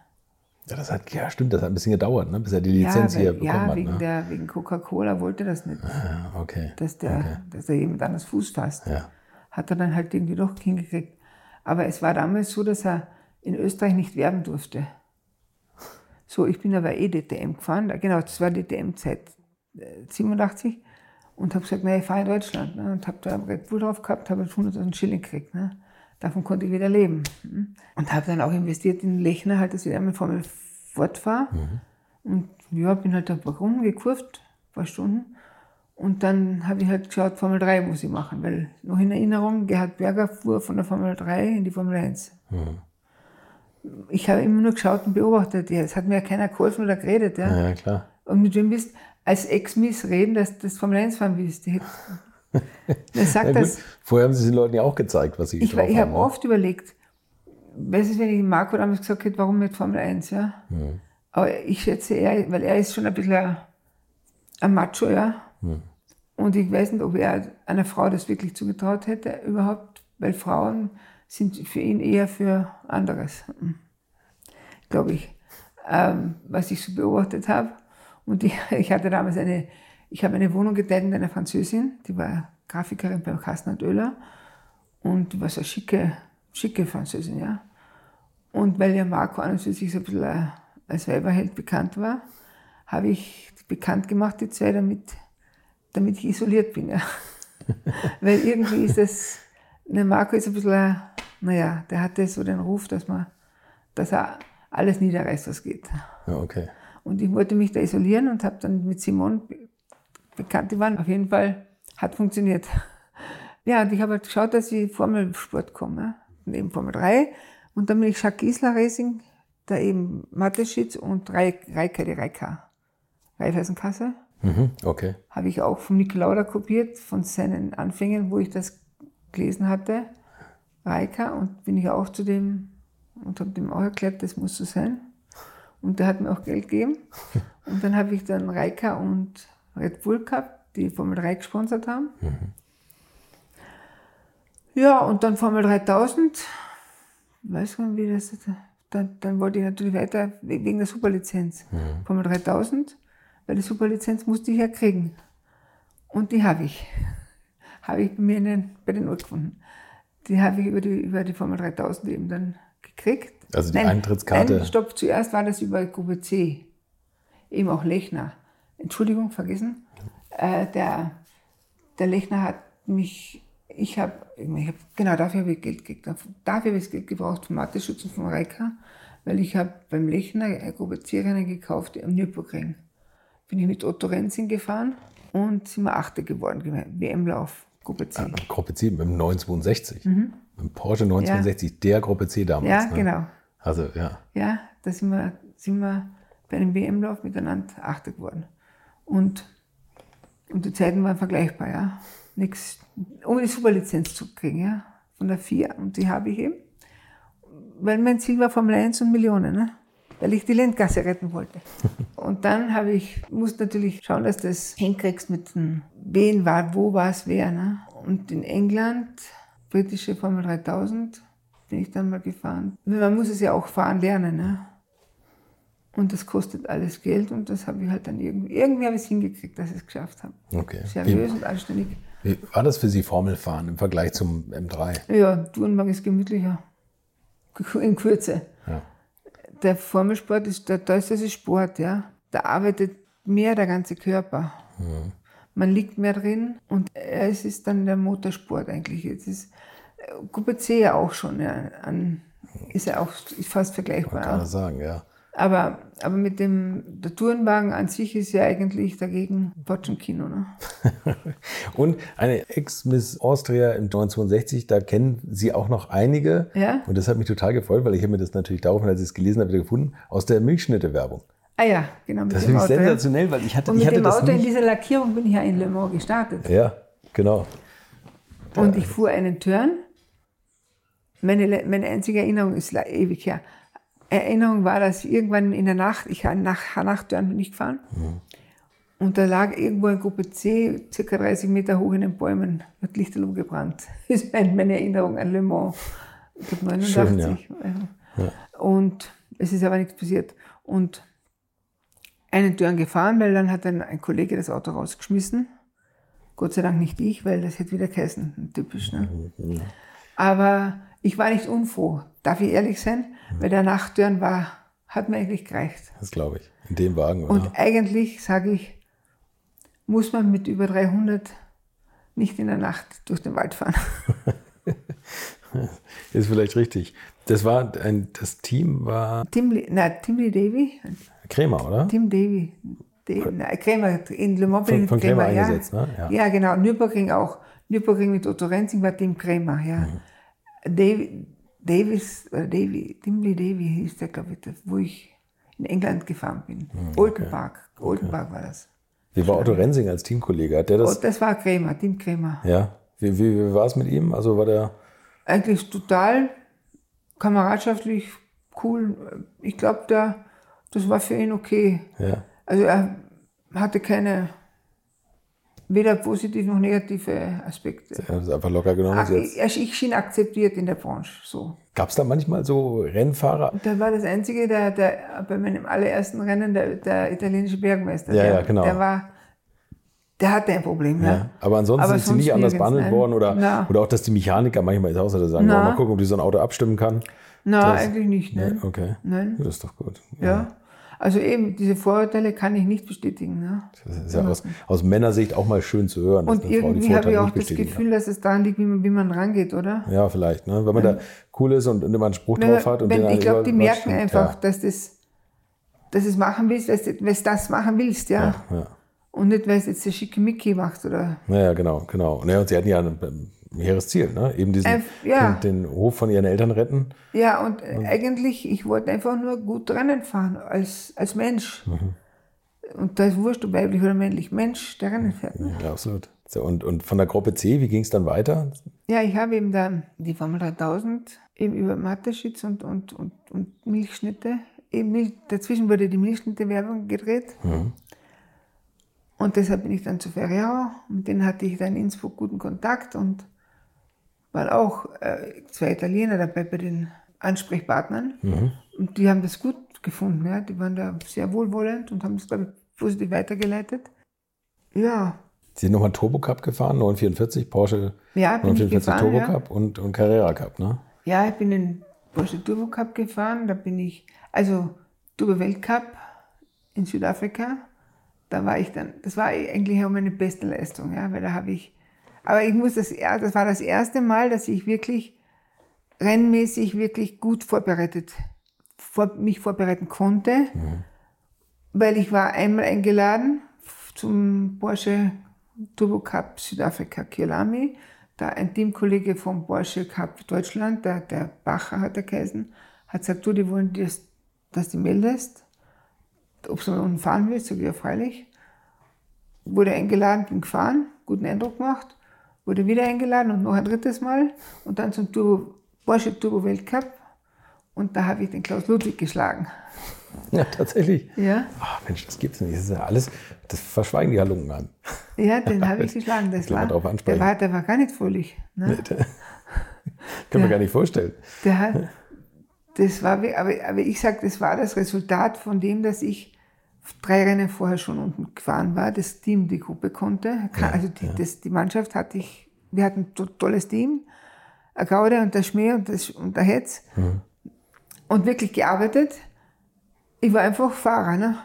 Ja, das hat, ja, stimmt, das hat ein bisschen gedauert, ne, bis er die Lizenz ja, hier bekommen ja hat. wegen, Ne? der, wegen Coca-Cola wollte das nicht, Ja, okay. dass, der, dass da jemand anders Fuß fasst. Ja. Hat er dann halt irgendwie doch hingekriegt. Aber es war damals so, dass er in Österreich nicht werben durfte. So, ich bin aber eh DTM gefahren, genau, das war DTM-Zeit äh, 87 und habe gesagt, na, ich fahre in Deutschland ne, und habe da Red Bull drauf gehabt, habe 100.000 Schilling gekriegt. Ne. Davon konnte ich wieder leben. hm. Und habe dann auch investiert in Lechner, halt, dass ich einmal Formel fortfahre. Und ja, bin halt da rumgekurvt, ein paar Stunden. Und dann habe ich halt geschaut, Formel 3 muss ich machen, weil noch in Erinnerung, Gerhard Berger fuhr von der Formel 3 in die Formel 1. Ich habe immer nur geschaut und beobachtet. Ja, es hat mir ja keiner geholfen oder geredet. Ja. Ja, klar. Und mit wem bist als Ex-Miss reden, dass du das Formel 1 fahren willst. Die hätt- Wer sagt Ja, das? Vorher haben sie den Leuten ja auch gezeigt, was sie Ich, drauf ich habe ne? oft überlegt, was ist, wenn ich Marco damals gesagt hätte, warum nicht Formel 1, ja? Aber ich schätze eher, weil er ist schon ein bisschen ein, ein Macho, ja? Und ich weiß nicht, ob er einer Frau das wirklich zugetraut hätte, überhaupt, weil Frauen sind für ihn eher für anderes, glaube ich. Ähm, was ich so beobachtet habe. Und ich, ich hatte damals eine, ich habe eine Wohnung geteilt mit einer Französin, die war Grafikerin beim Carsten und Oehler und die war so eine schicke, schicke Französin, ja. Und weil ja Marco an und für sich so ein bisschen als Weiberheld bekannt war, habe ich bekannt gemacht, die zwei, damit, damit ich isoliert bin, ja. weil irgendwie ist das, der Marco ist ein bisschen, naja, der hatte so den Ruf, dass man, dass er alles niederreißt, was geht. Ja, okay. Und ich wollte mich da isolieren und habe dann mit Simon be- bekannt, die waren auf jeden Fall, hat funktioniert. Ja, und ich habe halt geschaut, dass ich Formelsport komme, neben Formel 3. Und dann bin ich Jacques Giesler Racing, da eben Mateschitz und Rei- Reika, die Reika, Raiffeisenkasse, Mhm, okay. habe ich auch vom Niki Lauda kopiert, von seinen Anfängen, wo ich das gelesen hatte, Reika, und bin ich auch zu dem und habe dem auch erklärt, das muss so sein. Und der hat mir auch Geld gegeben. Und dann habe ich dann Reika und Red Bull gehabt, die Formel 3 gesponsert haben. Ja, und dann Formel 3000, weiß man, wie das ist. Dann, dann wollte ich natürlich weiter we- wegen der Superlizenz. Formel 3000, weil die Superlizenz musste ich ja kriegen. Und die habe ich. Habe ich bei mir in den, bei den gefunden. Die habe ich über die, über die Formel 3000 eben dann gekriegt. Also die Eintrittskarte. Nein, stopp, zuerst war das über Gruppe C. Eben auch Lechner. Entschuldigung, vergessen. Äh, der, der Lechner hat mich, ich habe, ich hab, genau dafür habe ich Geld gekriegt. Dafür habe ich das Geld gebraucht vom Mathe-Schützen von Reika, weil ich habe beim Lechner eine Gruppe C-Rennen gekauft am Nürburgring. Bin ich mit Otto Renzing gefahren und sind wir Achte geworden, WM-Lauf, Gruppe C. Ja, Gruppe C mit dem 962. Mit dem Porsche 962, der Gruppe C damals. Mhm. Ja, ne? genau. Also, ja. Ja, da sind wir, sind wir bei einem WM-Lauf miteinander Achte geworden. Und, und die Zeiten waren vergleichbar, ja. Nix, um die Superlizenz zu kriegen, ja, von der FIA. Und die habe ich eben, weil mein Ziel war Formel 1 und Millionen, ne? weil ich die Landgasse retten wollte. Und dann habe ich, musste natürlich schauen, dass du das hinkriegst mit dem, wen war, wo war es wer. Ne? Und in England, britische Formel 3000, bin ich dann mal gefahren. Man muss es ja auch fahren lernen. Ne? Und das kostet alles Geld und das habe ich halt dann irgendwie, irgendwie habe ich es hingekriegt, dass ich es geschafft habe. Okay. Seriös und anständig. Wie, war das für Sie Formelfahren im Vergleich zum M3? Ja, Tourenwagen ist gemütlicher. In Kürze. Ja. Der Formelsport ist, da, da ist das ist Sport, ja. Da arbeitet mehr der ganze Körper. Man liegt mehr drin und es ist dann der Motorsport eigentlich. Es ist äh, Gruppe C ja auch schon, ja. An, ist ja auch fast vergleichbar. Kann ja. man sagen, ja. Aber, aber mit dem der Tourenwagen an sich ist ja eigentlich dagegen Botschenkino. Ne? Und eine Ex-Miss Austria im 1962, da kennen Sie auch noch einige. Ja. Und das hat mich total gefreut, weil ich habe mir das natürlich daraufhin, als ich es gelesen habe, wieder gefunden, aus der Milchschnitte-Werbung. Ah ja, genau. Das finde ich Auto, ja. sensationell, weil ich hatte, Und ich mit hatte dem das Auto in nicht. dieser Lackierung bin ich ja in Le Mans gestartet. Ja, genau. Und ich fuhr einen Turn. Meine, meine einzige Erinnerung ist ewig her. Erinnerung war, dass irgendwann in der Nacht, ich habe nach Nachtturn bin ich gefahren. Und da lag irgendwo in Gruppe C, circa 30 Meter hoch in den Bäumen, hat Lichterloh gebrannt. Das ist mein- meine Erinnerung an Le Mans. Ich glaube 89. Und es ist aber nichts passiert. Und einen Turn gefahren, weil dann hat ein, ein Kollege das Auto rausgeschmissen. Gott sei Dank nicht ich, weil das hätte wieder geheißen, typisch. Ne? Aber ich war nicht unfroh, darf ich ehrlich sein, weil der Nachtturn war, hat mir eigentlich gereicht. Das glaube ich. In dem Wagen, oder? Und eigentlich, sage ich, muss man mit über 300 nicht in der Nacht durch den Wald fahren. Ist vielleicht richtig. Das war ein, das Team war Tim, na, Tim Lee Davy, Krämer, oder? Tim Davy, Krämer, in Le Mans Von- von mit Krämer ja. eingesetzt, ne? Ja. Ja. genau, Nürburgring auch. Nürburgring mit Otto Renzing war Tim Krämer, ja. Davy, Davis, oder Davy, Tim Lee Davy hieß der, glaube ich, wo ich in England gefahren bin. Olden Park, Olden Park war das. Wie war Otto Rensing als Teamkollege? Hat der das? Oh, das war Krämer, Tim Krämer. Ja. Wie, wie, wie war es mit ihm? Also war der. Eigentlich total kameradschaftlich, cool. Ich glaube, der, das war für ihn okay. Ja. Also er hatte keine, weder positive noch negative Aspekte. Er hat es einfach locker genommen. Ach, Jetzt. ich, schien akzeptiert in der Branche. So. Gab es da manchmal so Rennfahrer? Da war das Einzige, der, der bei meinem allerersten Rennen, der, der italienische Bergmeister. Ja, der, ja, genau. Der war, der hatte ein Problem, ja. Ja. Aber ansonsten Aber sind sie nicht anders behandelt nein. worden oder, Na. oder auch, dass die Mechaniker manchmal dass sie sagen, oh, mal gucken, ob die so ein Auto abstimmen kann. Das- eigentlich nicht, ne? Okay. Nein. Das ist doch gut. Ja. Also eben, diese Vorurteile kann ich nicht bestätigen. Ne? Das ist ja aus, aus Männersicht auch mal schön zu hören. dass Und eine Frau die irgendwie habe ich auch das Gefühl, dass es daran liegt, wie man, wie man rangeht, oder? Ja, vielleicht. Ne? Wenn man da cool ist und, immer einen Spruch Wenn, drauf hat. Und wenn, den ich glaube, die merken überstimmt. einfach, dass das dass du es machen willst, weil du das machen willst, ja. Ja, ja. Und nicht, weil es jetzt der Schickimicki macht, oder? Ja, ja, genau, genau. Und, ja, und sie hatten ja ein, ein hehres Ziel, ne? Eben diesen, Äh, ja. den, den Hof von ihren Eltern retten. Ja, und äh, eigentlich, ich wollte einfach nur gut Rennen fahren, als, als Mensch. Mhm. Und da ist wurscht, ob weiblich oder männlich. Mensch, der Rennen fährt. Ne? Ja, absolut. So, und, und von der Gruppe C, wie ging es dann weiter? Ja, ich habe eben dann die Formel 3000 eben über Matterschitz und, und, und, und Milchschnitte. Eben Milch, dazwischen wurde die Milchschnitte-Werbung gedreht. Und deshalb bin ich dann zu Ferrero. Mit denen hatte ich dann in Innsbruck guten Kontakt und waren auch äh, zwei Italiener dabei bei den Ansprechpartnern. Und die haben das gut gefunden. Ja. Die waren da sehr wohlwollend und haben das, glaube ich, positiv weitergeleitet. Ja, Sie sind nochmal Turbo Cup gefahren, 944, Porsche Ja, bin ich 944 gefahren, Turbo ja. Cup und, und Carrera Cup, ne? Ja, ich bin den Porsche Turbo Cup gefahren, da bin ich, also Turbo Weltcup in Südafrika, da war ich dann, das war eigentlich auch meine beste Leistung, ja, weil da habe ich, aber ich muss das, das war das erste Mal, dass ich wirklich rennmäßig wirklich gut vorbereitet, vor, mich vorbereiten konnte, weil ich war einmal eingeladen zum Porsche Turbo Cup Südafrika Kielami. Da ein Teamkollege vom Porsche Cup Deutschland, der, der Bacher hat er geheißen, hat gesagt, du, die wollen, dass, dass du meldest, ob du unten fahren willst. Sag ich, ja, freilich. Wurde eingeladen, bin gefahren, guten Eindruck gemacht. Wurde wieder eingeladen und noch ein drittes Mal. Und dann zum Turbo, Porsche Turbo Weltcup. Und da habe ich den Klaus Ludwig geschlagen. Ja, tatsächlich. Ja, Ach Mensch, das gibt's nicht. Das ist ja alles, das verschweigen die Halunken an. ja den habe ich geschlagen. Das war, drauf ansprechen. der, war, der war gar nicht fröhlich. Ne? Kann man gar nicht vorstellen. Der das war, aber, aber ich sage, das war das Resultat von dem, dass ich drei Rennen vorher schon unten gefahren war, das Team die Gruppe konnte. Also die, das, die Mannschaft hatte ich, wir hatten ein to- tolles Team, der Gaude und der Schmäh und, das, und der Hetz und wirklich gearbeitet. Ich war einfach Fahrer, ne?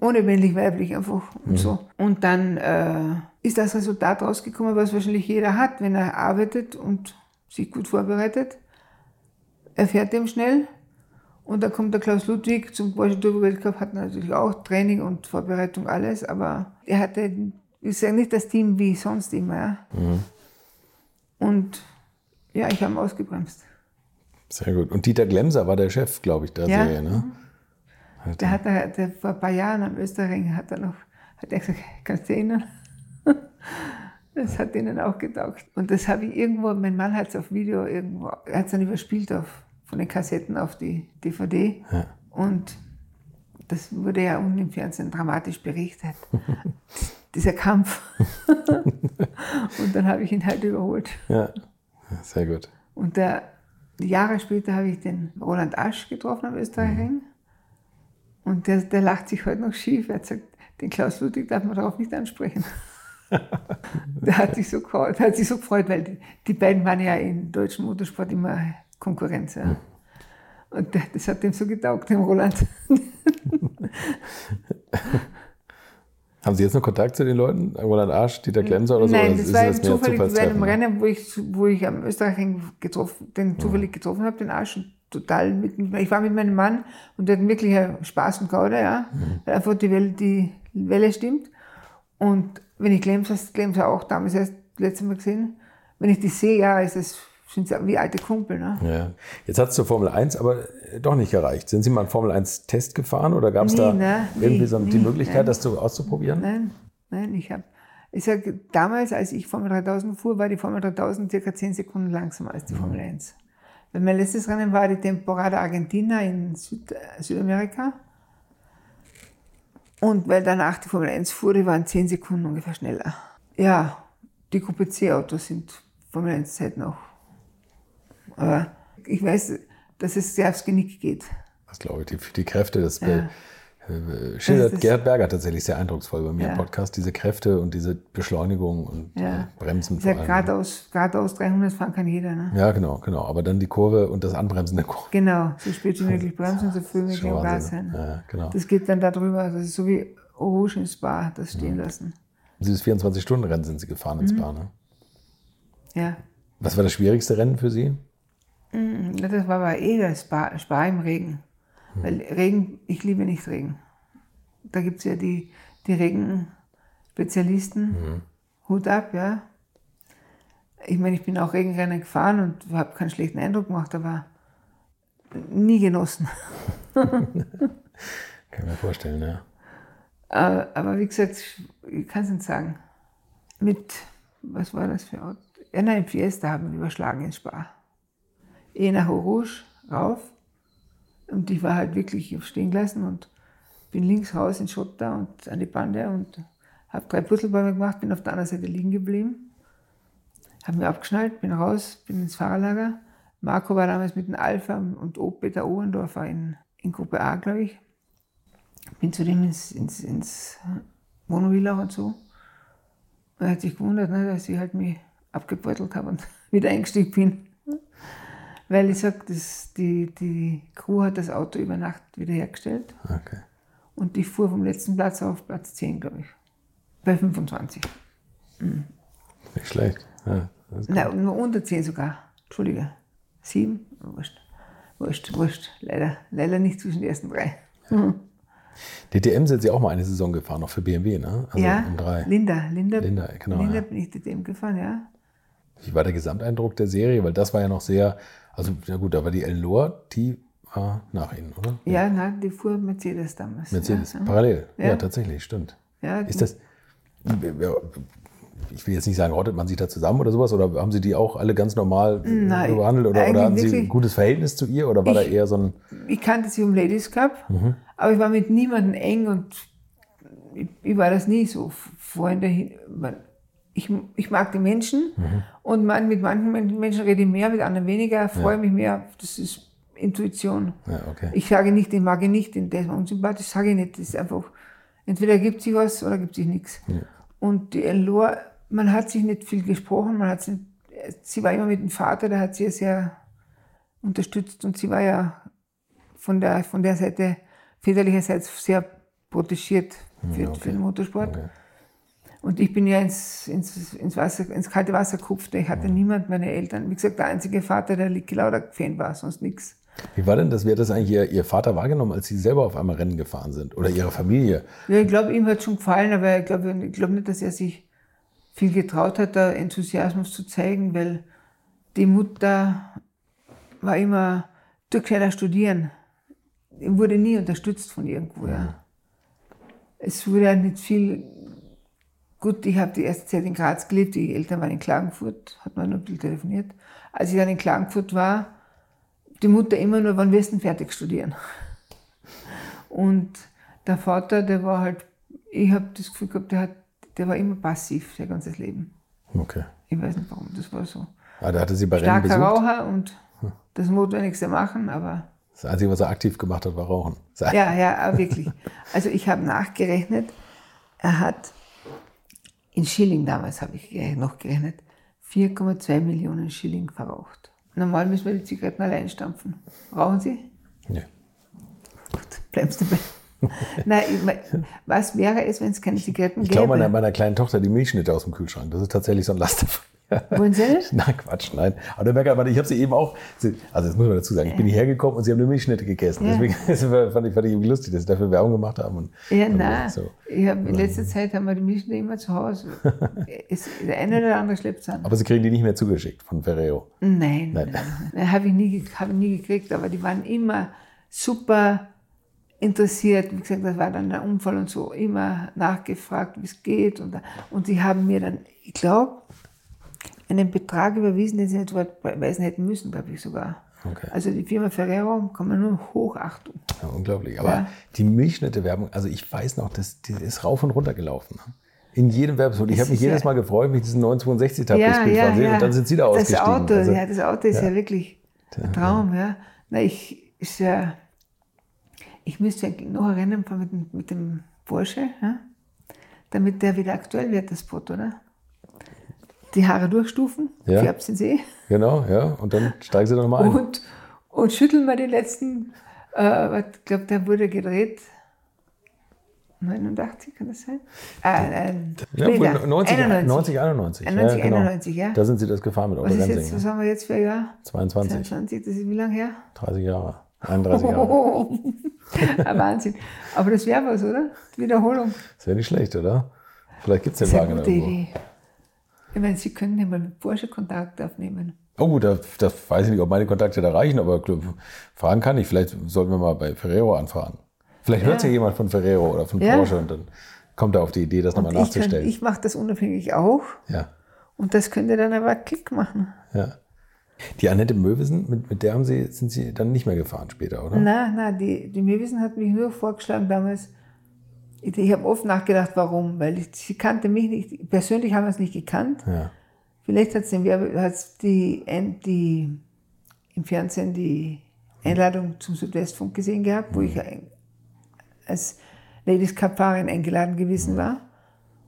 ohne männlich, weiblich, einfach und so. Und dann äh, ist das Resultat rausgekommen, was wahrscheinlich jeder hat, wenn er arbeitet und sich gut vorbereitet. Er fährt dem schnell. Und dann kommt der Klaus Ludwig zum Porsche Turbo Weltcup, hat natürlich auch Training und Vorbereitung, alles, aber er hatte, ich sage nicht das Team wie sonst immer. Ja. Und ja, ich habe ihn ausgebremst. Sehr gut. Und Dieter Glemser war der Chef, glaube ich, der Ja. Serie, ne? Der hat der, der vor ein paar Jahren am Österreich hat er noch, hat er gesagt, kannst du erinnern? Das hat ihnen auch getaugt. Und das habe ich irgendwo, mein Mann hat es auf Video irgendwo, er hat es dann überspielt auf, von den Kassetten auf die DVD. Ja. Und das wurde ja unten im Fernsehen dramatisch berichtet. Dieser Kampf. und dann habe ich ihn halt überholt. Ja, sehr gut. Und der, Jahre später habe ich den Roland Asch getroffen am Österreichring. Und der, der lacht sich heute noch schief. Er hat gesagt, den Klaus Ludwig darf man darauf nicht ansprechen. der, hat sich so, gefreut- der hat sich so gefreut, weil die, die beiden waren ja im deutschen Motorsport immer Konkurrenz. Ja. Und der, das hat dem so getaugt, dem Roland. Haben Sie jetzt noch Kontakt zu den Leuten? Roland Arsch, Dieter Klemser oder so? Nein, das war das eben mehr zufällig bei einem? Rennen, wo ich, wo ich am Österreichring getroffen, den zufällig getroffen habe, den Arsch. und Total mit, ich war mit meinem Mann und der hat wirklich Spaß und Gaude, ja. Weil einfach die Welle, die Welle stimmt. Und wenn ich Glemser, Glemser auch damals erst letztes Mal gesehen, wenn ich die sehe, ja, ist es, sind sie wie alte Kumpel, ne? Ja. Jetzt hat es zur Formel 1 aber doch nicht gereicht. Sind Sie mal einen Formel 1 Test gefahren oder gab es da ne? irgendwie Nie, so die Möglichkeit, nein. das zu, auszuprobieren? Nein, nein, ich habe, ich sage, damals, als ich Formel 3000 fuhr, war die Formel 3000 circa 10 Sekunden langsamer als die Formel 1. Weil mein letztes Rennen war die Temporada Argentina in Süd, äh, Südamerika. Und weil danach die Formel 1 fuhr, die waren 10 Sekunden ungefähr schneller. Ja, die Gruppe C-Autos sind Formel 1 Zeit noch. Aber ich weiß, dass es sehr aufs Genick geht. Das glaube ich, die, die Kräfte, das Ja. äh, schildert Gerhard Berger tatsächlich sehr eindrucksvoll bei mir Ja. im Podcast, diese Kräfte und diese Beschleunigung und Ja. äh, Bremsen sag, vor allem. geradeaus, geradeaus 300 fahren kann jeder. Ne? Ja, genau, genau. Aber dann die Kurve und das Anbremsen der Kurve. Genau, so spät wie möglich bremsen, so früh wie möglich am Gas sein. Ja, genau. Das geht dann darüber, das ist so wie Rouge ins Spa, das stehen lassen. Dieses 24-Stunden-Rennen sind Sie gefahren Mhm. ins Spa, ne? Ja. Was war das schwierigste Rennen für Sie? Ja, Das war aber eh das Spa, Spa im Regen. Weil Regen, ich liebe nicht Regen. Da gibt es ja die, die Regen-Spezialisten. Hut ab, ja. Ich meine, ich bin auch Regenrennen gefahren und habe keinen schlechten Eindruck gemacht, aber nie genossen. Kann mir vorstellen, ja. Aber, aber wie gesagt, ich kann es nicht sagen. Mit, was war das für Auto? Ja, nein, Fiesta haben wir überschlagen ins Spa. Eh nach Rouge rauf. Und ich war halt wirklich stehen gelassen und bin links raus in Schotter und an die Bande und habe drei Purzelbäume gemacht, bin auf der anderen Seite liegen geblieben. Habe mir abgeschnallt, bin raus, bin ins Fahrerlager. Marco war damals mit dem Alpha und O- Peter Ohrendorfer in, in Gruppe A, glaube ich bin zu dem ins, ins, ins Wohnvilla und so. Und er hat sich gewundert, ne, dass ich halt mich abgebeutelt habe und wieder eingestiegen bin. Weil ich sag, das, die, die Crew hat das Auto über Nacht wiederhergestellt Okay. und ich fuhr vom letzten Platz auf Platz 10, glaube ich. Bei 25. Nicht schlecht. Ja, Nein, nur unter 10 sogar. Entschuldige. 7? Wurscht. Wurscht, wurscht. Leider, leider nicht zwischen die ersten drei. DTM sind Sie auch mal eine Saison gefahren, noch für BMW, ne? Also ja, um drei. Linda, Linda, Linda, genau, Linda ja. bin ich DTM gefahren, ja. Wie war der Gesamteindruck der Serie? Weil das war ja noch sehr, also ja gut, da war die Elnor, die war nach Ihnen, oder? Ja, nein, die fuhr Mercedes damals. Mercedes, Ja, parallel. Ja. Ja. tatsächlich, stimmt. ja. Ist das, ich will jetzt nicht sagen, rottet man sich da zusammen oder sowas, oder haben Sie die auch alle ganz normal Nein, behandelt oder, oder hatten Sie ein gutes Verhältnis zu ihr oder war da Ich- eher so ein, Ich kannte sie im Ladies Cup, Mhm. aber ich war mit niemandem eng und ich, ich war das nie so. Freunde, ich, ich mag die Menschen Mhm. Und man, mit manchen Men- Menschen rede ich mehr, mit anderen weniger, freue mich mehr. Das ist Intuition. ja, okay. Ich sage nicht, den mag ich nicht, den der ist unsympathisch, sage ich nicht. Das ist einfach, entweder gibt sich was oder gibt sich nichts. Und die Elor, man hat sich nicht viel gesprochen, man hat sie, sie war immer mit dem Vater, der hat sie ja sehr unterstützt und sie war ja von der, von der Seite, väterlicherseits sehr protegiert für, Ja, okay. für den Motorsport. Okay. Und ich bin ja ins, ins, ins, Wasser, ins kalte Wasser gekupft. Ich hatte niemand, meine Eltern. Wie gesagt, der einzige Vater, der Licky Lauda-Fan war, sonst nichts. Wie war denn das, wie hat das eigentlich Ihr, Ihr Vater wahrgenommen, als Sie selber auf einmal Rennen gefahren sind? Oder Ihre Familie? Ja, ich glaube, ihm hat schon gefallen, aber ich glaube ich glaub nicht, dass er sich viel getraut hat, da Enthusiasmus zu zeigen, weil die Mutter war immer, du gescheiter studieren. wurde nie unterstützt von irgendwo. Ja. Es wurde halt nicht viel. Gut, ich habe die erste Zeit in Graz gelebt, die Eltern waren in Klagenfurt, hat man nur viel telefoniert. Als ich dann in Klagenfurt war, die Mutter immer nur, wann wirst du fertig studieren? Und der Vater, der war halt, ich habe das Gefühl gehabt, der, hat, der war immer passiv, sein ganzes Leben. Okay. Ich weiß nicht warum, das war so. Ah, da hatte sie bei Rennen Starker besucht. Raucher und das Notwendigste machen, aber Das Einzige, was er aktiv gemacht hat, war Rauchen. Ja, ja, wirklich. Also ich habe nachgerechnet, er hat in Schilling damals habe ich ge- noch gerechnet, 4,2 Millionen Schilling verraucht. Normal müssen wir die Zigaretten allein stampfen. Rauchen Sie? Nee. Gut, bleibst du bei. Nein, ich was wäre es, wenn es keine Zigaretten Ich gäbe? klaue meiner, meiner kleinen Tochter die Milchschnitte aus dem Kühlschrank. Das ist tatsächlich so ein Laster. Wollen Sie nicht? Na Quatsch, nein. Aber der Merker, warte, ich habe sie eben auch, also das muss man dazu sagen, ich bin hierher gekommen und sie haben eine Milchschnitte gegessen. Ja. Deswegen fand ich, fand ich irgendwie lustig, dass sie dafür Werbung gemacht haben. Und, Ja, und nein. So. Ich hab, in letzter Zeit haben wir die Mischen immer zu Hause. Es, der eine oder andere schleppt es an. Aber sie kriegen die nicht mehr zugeschickt von Ferrero. Nein, Nein. nein. habe ich, nie, hab ich nie gekriegt, aber die waren immer super interessiert. Wie gesagt, das war dann der Unfall und so, immer nachgefragt, wie es geht. Und, und die haben mir dann, ich glaube, einen Betrag überwiesen, den sie nicht weisen hätten müssen, glaube ich sogar. Okay. Also die Firma Ferrero kann man nur hochachten. Ja, unglaublich. Aber Ja. die Milchschnitte-Werbung, also ich weiß noch, das, die ist rauf und runter gelaufen. In jedem Werbespot. Ich Das habe mich ja- jedes Mal gefreut, wenn ich diesen 962-Tab-Bild ja, sehe und dann sind sie da Das ausgestiegen. Auto, Also, ja, das Auto ist ja, wirklich ein Traum, ja. Na, ich, ist ja, ich müsste eigentlich noch fahren mit, dem- mit dem Porsche, ja, damit der wieder aktuell wird, das Spot, oder? Die Haare durchstufen, Ja. färbst den See Genau, ja. Und dann steigen sie nochmal ein. und, und schütteln mal den letzten, äh, ich glaube, der wurde gedreht, 89, kann das sein? Äh, äh, Ja, später, wohl 90, 91. 90, 91. 91, ja, genau. 91, ja. Da sind sie das gefahren mit Otto Was jetzt, was haben wir jetzt für ein Jahr? 22, 22, das ist wie lange her? 30 Jahre. 31 Jahre. Oh, ein Wahnsinn. Aber das wäre was, oder? Die Wiederholung. Das wäre nicht schlecht, oder? Vielleicht gibt es den Wagen irgendwo. Idee. Ich meine, Sie können ja mal mit Porsche Kontakt aufnehmen. Oh gut, da, da weiß ich nicht, ob meine Kontakte da reichen, aber fragen kann ich. Vielleicht sollten wir mal bei Ferrero anfragen. Vielleicht hört ja jemand von Ferrero oder von Ja. Porsche und dann kommt er auf die Idee, das nochmal ich, kann- nachzustellen. ich mache das unabhängig auch. ja, Und das könnte dann aber Klick machen. ja. Die Annette Möwesen, mit, mit der haben sie, sind sie dann nicht mehr gefahren später, oder? Na, na, die, die Mirwissen hat mich nur vorgeschlagen damals. Ich, ich habe oft nachgedacht, warum, weil ich, sie kannte mich nicht. Persönlich haben wir es nicht gekannt. Ja. Vielleicht hat es die, die im Fernsehen die Einladung zum Südwestfunk gesehen gehabt, wo ich ein- als Ladies Cup eingeladen gewesen war.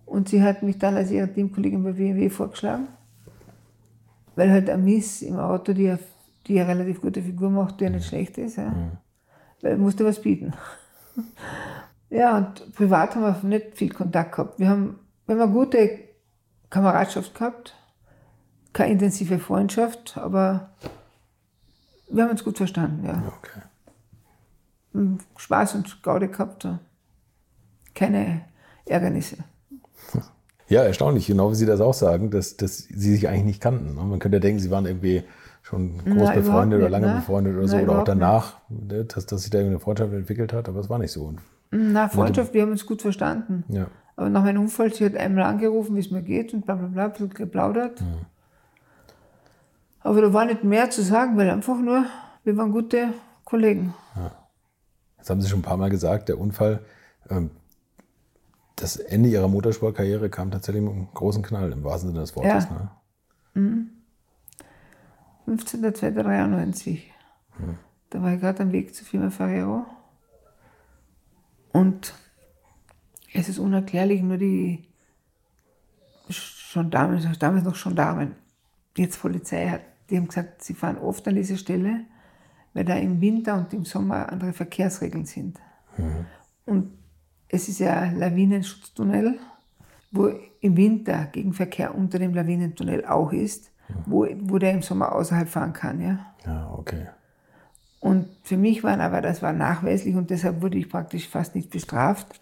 Und sie hat mich dann als ihre Teamkollegin bei BMW vorgeschlagen, weil halt eine Miss im Auto, die ja, die ja relativ gute Figur macht, die ja nicht schlecht ist, ja. weil musste was bieten. Ja, und privat haben wir nicht viel Kontakt gehabt. Wir haben, wir haben eine gute Kameradschaft gehabt, keine intensive Freundschaft, aber wir haben uns gut verstanden, ja. Okay. Spaß und Gaude gehabt, keine Ärgernisse. Ja, erstaunlich, genau wie Sie das auch sagen, dass, dass Sie sich eigentlich nicht kannten. ne? Man könnte ja denken, Sie waren irgendwie schon groß Na, befreundet oder nicht, lange ne? befreundet oder Na, so, oder auch nicht. danach, ne, dass, dass sich da eine Freundschaft entwickelt hat, aber es war nicht so. Und, Na, Freundschaft, wir haben uns gut verstanden. ja. Aber nach meinem Unfall, sie hat einmal angerufen, wie es mir geht und bla bla bla, ein bisschen geplaudert. Aber da war nicht mehr zu sagen, weil einfach nur, wir waren gute Kollegen. Das haben Sie schon ein paar Mal gesagt, der Unfall, ähm, das Ende Ihrer Motorsportkarriere kam tatsächlich mit einem großen Knall, im wahrsten Sinne des Wortes. Ja. Ne? 15.02.93. Da war ich gerade am Weg zur Firma Ferrero. Und es ist unerklärlich, nur die Gendarmen, damals noch Gendarmen, jetzt Polizei hat, die haben gesagt, sie fahren oft an diese Stelle, weil da im Winter und im Sommer andere Verkehrsregeln sind. Und es ist ja ein Lawinenschutztunnel, wo im Winter Gegenverkehr unter dem Lawinentunnel auch ist, wo, wo der im Sommer außerhalb fahren kann. Ja? Ja, okay. Und für mich waren aber, das war nachweislich und deshalb wurde ich praktisch fast nicht bestraft.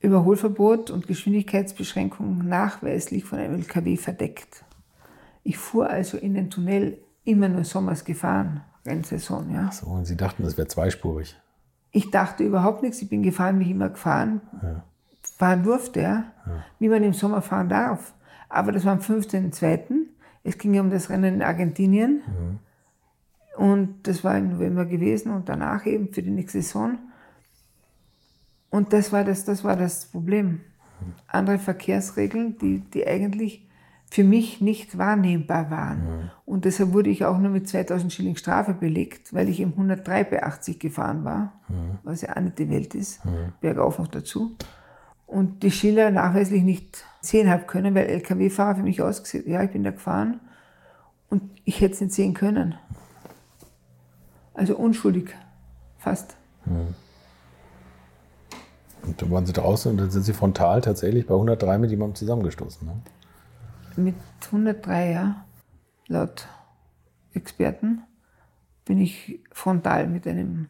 Überholverbot und Geschwindigkeitsbeschränkung nachweislich von einem LKW verdeckt. Ich fuhr also in den Tunnel immer nur sommers gefahren, Rennsaison. Ja. So, und Sie dachten, das wäre zweispurig. ich dachte überhaupt nichts. Ich bin gefahren, wie ich immer gefahren, fahren durfte, ja. wie man im Sommer fahren darf. Aber das war am 15.02. Es ging ja um das Rennen in Argentinien. Und das war im November gewesen und danach eben für die nächste Saison. Und das war das, das, war das Problem. Andere Verkehrsregeln, die, die eigentlich für mich nicht wahrnehmbar waren. Und deshalb wurde ich auch nur mit 2000 Schilling Strafe belegt, weil ich eben 103 bei 80 gefahren war, was ja auch nicht die Welt ist, bergauf noch dazu. Und die Schiller nachweislich nicht sehen habe können, weil LKW-Fahrer für mich ausgesehen Ja, ich bin da gefahren und ich hätte es nicht sehen können. Also unschuldig, fast. Und dann waren sie draußen und dann sind sie frontal tatsächlich bei 103 mit jemandem zusammengestoßen. Ne? Mit 103, ja, laut Experten, bin ich frontal mit einem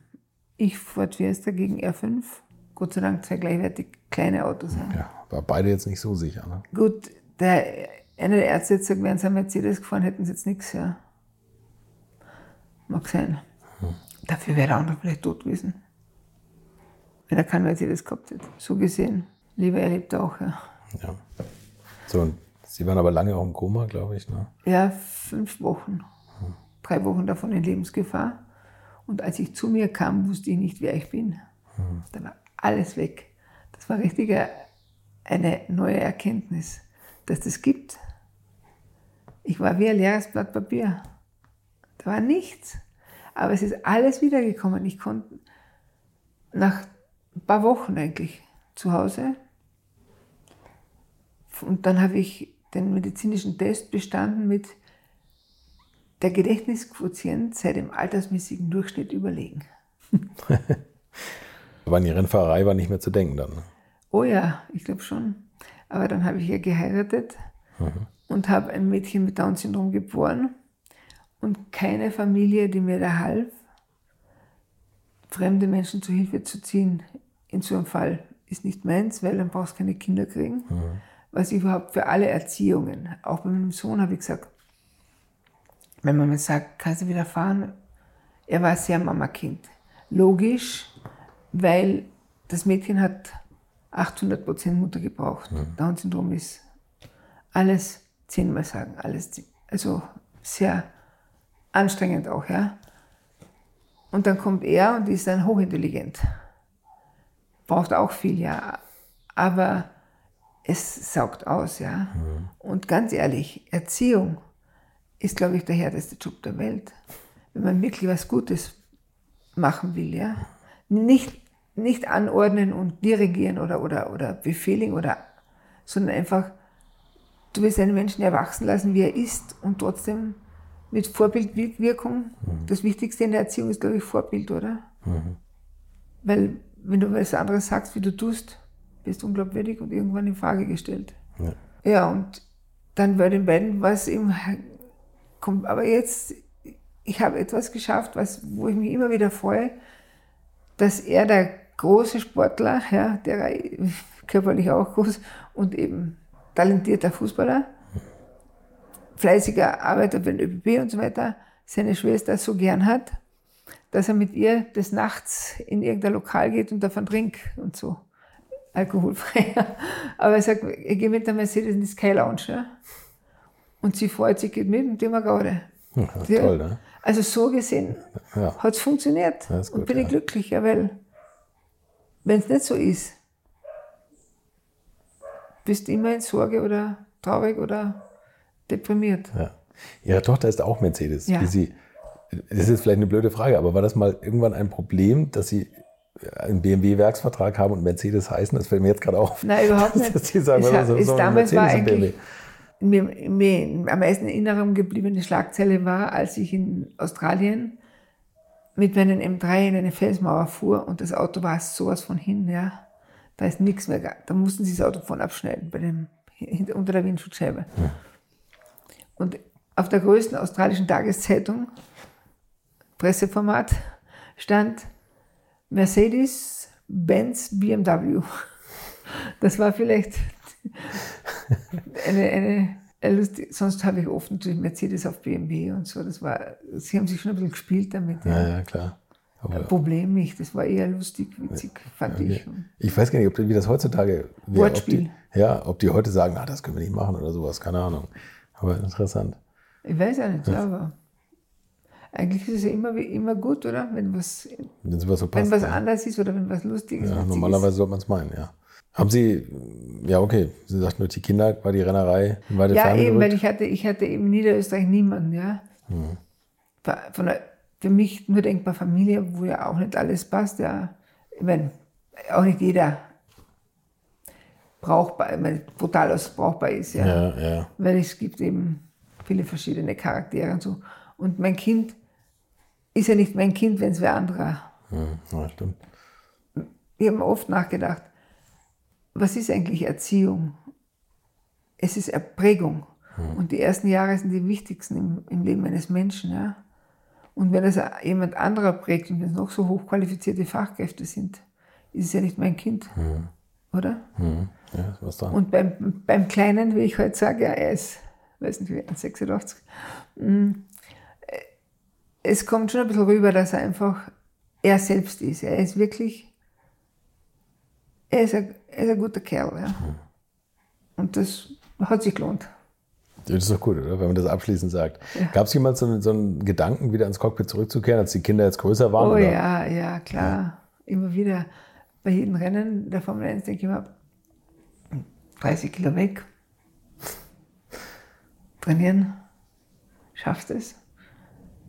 ich Ford Fiesta gegen R5. Gott sei Dank zwei gleichwertig kleine Autos. Ja. Ja, war beide jetzt nicht so sicher. Ne? Gut, der, einer der Ärzte hat gesagt, wären sie ein Mercedes gefahren, hätten sie jetzt nichts. Ja. Mag sein. Dafür wäre der andere vielleicht tot gewesen. Wenn er keinen Mercedes gehabt hätte. So gesehen. Lieber erlebt auch, ja. Ja. So, sie waren aber lange auch im Koma, glaube ich. Ne? Ja, fünf Wochen. Drei Wochen davon in Lebensgefahr. Und als ich zu mir kam, wusste ich nicht, wer ich bin. Da war alles weg. Das war richtig eine neue Erkenntnis, dass das gibt. Ich war wie ein leeres Blatt Papier. Da war nichts. Aber es ist alles wiedergekommen. Ich konnte nach ein paar Wochen eigentlich zu Hause. Und dann habe ich den medizinischen Test bestanden mit der Gedächtnisquotient sei dem altersmäßigen Durchschnitt überlegen. Aber an die Rennfahrerei war nicht mehr zu denken dann. Ne? Oh ja, ich glaube schon. Aber dann habe ich ja geheiratet und habe ein Mädchen mit Down-Syndrom geboren und keine Familie, die mir da half, fremde Menschen zu Hilfe zu ziehen. In so einem Fall ist nicht meins, weil dann brauchst du keine Kinder kriegen. Was ich überhaupt für alle Erziehungen, auch bei meinem Sohn habe ich gesagt, wenn man mir sagt, kannst du wieder fahren? Er war sehr Mama-Kind. Logisch, weil das Mädchen hat 800 Prozent Mutter gebraucht. Down-Syndrom ist alles zehnmal sagen, alles, also sehr anstrengend auch, ja. Und dann kommt er und ist dann hochintelligent. Braucht auch viel, ja. Aber es saugt aus, ja. Und ganz ehrlich, Erziehung ist, glaube ich, der härteste Job der Welt. Wenn man wirklich was Gutes machen will, ja. Nicht, nicht anordnen und dirigieren oder, oder, oder befehligen oder, sondern einfach, du willst einen Menschen erwachsen lassen, wie er ist und trotzdem mit Vorbildwirkung. Das Wichtigste in der Erziehung ist, glaube ich, Vorbild, oder? Weil, wenn du was anderes sagst, wie du tust, bist du unglaubwürdig und irgendwann in Frage gestellt. Ja. Ja, und dann bei den beiden war es eben, kommt, aber jetzt, ich habe etwas geschafft, was, wo ich mich immer wieder freue, dass er der große Sportler, ja, der körperlich auch groß und eben talentierter Fußballer, fleißiger Arbeiter für den ÖBB und so weiter, seine Schwester so gern hat, dass er mit ihr des Nachts in irgendein Lokal geht und davon trinkt und so. Alkoholfrei. Aber er sagt, ich gehe mit der Mercedes in die Sky Lounge. Ja? Und sie freut sich, geht mit und immer gerade. Ja, toll, ne? Also so gesehen Ja. hat es funktioniert. Ist und gut, bin ich glücklich, ja, weil wenn es nicht so ist, bist du immer in Sorge oder traurig oder deprimiert. Ja. Ihre Tochter ist auch Mercedes. Ja. Wie sie, das ist jetzt vielleicht eine blöde Frage, aber war das mal irgendwann ein Problem, dass Sie einen BMW-Werksvertrag haben und Mercedes heißen? Das fällt mir jetzt gerade auf. Nein, überhaupt nicht. Dass Sie sagen, wir hat- so- es so damals war eigentlich mir, mir am meisten in Erinnerung gebliebene Schlagzeile war, als ich in Australien mit meinem M3 in eine Felsmauer fuhr und das Auto war sowas von hin, ja. Da ist nichts mehr, da mussten sie das Auto von abschneiden, bei dem, unter der Windschutzscheibe. Und auf der größten australischen Tageszeitung, Presseformat, stand Mercedes, Benz, BMW. Das war vielleicht eine, eine, lustige, sonst habe ich oft natürlich Mercedes auf BMW und so. Das war, sie haben sich schon ein bisschen gespielt damit. Ja, ja, klar. Aber, Problem nicht. Das war eher lustig, witzig, fand okay. ich. Ich weiß gar nicht, ob wie das heutzutage wäre. Ob Wortspiel. die, ja, ob die heute sagen, ah, das können wir nicht machen oder sowas, keine Ahnung. Aber interessant. Ich weiß ja nicht, ja, aber eigentlich ist es ja immer, immer gut, oder? Wenn was, Wenn sowas so passt. wenn was ja. anders ist oder wenn was Lustiges Ja, witzig normalerweise sollte man es meinen, ja. Haben Sie, ja okay, Sie sagten nur, die Kinder war die Rennerei weite ist. Ja, eben, weil ich hatte, ich hatte eben in Niederösterreich niemanden, ja. Hm. War Von der, für mich nur denkbar Familie, wo ja auch nicht alles passt, ja. Ich meine, auch nicht jeder brauchbar, meine, brutal aus brauchbar ist, ja. Ja, ja. weil es gibt eben viele verschiedene Charaktere und so. Und mein Kind ist ja nicht mein Kind, wenn es wer anderer. Hm, ja, stimmt. Ich habe mir oft nachgedacht, was ist eigentlich Erziehung? Es ist Erprägung. Und die ersten Jahre sind die wichtigsten im, im Leben eines Menschen. Ja? Und wenn es jemand anderer prägt und wenn es noch so hochqualifizierte Fachkräfte sind, ist es ja nicht mein Kind. Oder? Hm, ja, was dran. Und beim, beim Kleinen, wie ich heute sage, ja, er ist, weiß nicht, wie, 86, mm, äh, es kommt schon ein bisschen rüber, dass er einfach er selbst ist. Er ist wirklich, er ist ein, er ist ein guter Kerl. Ja. Und das hat sich gelohnt. Das ist doch gut, oder? Wenn man das abschließend sagt. Gab es jemals so einen, so einen Gedanken, wieder ins Cockpit zurückzukehren, als die Kinder jetzt größer waren? Oh oder? ja, ja, klar. Immer wieder bei jedem Rennen der Formel 1 denke ich immer, 30 Kilo weg, trainieren, schaffst es.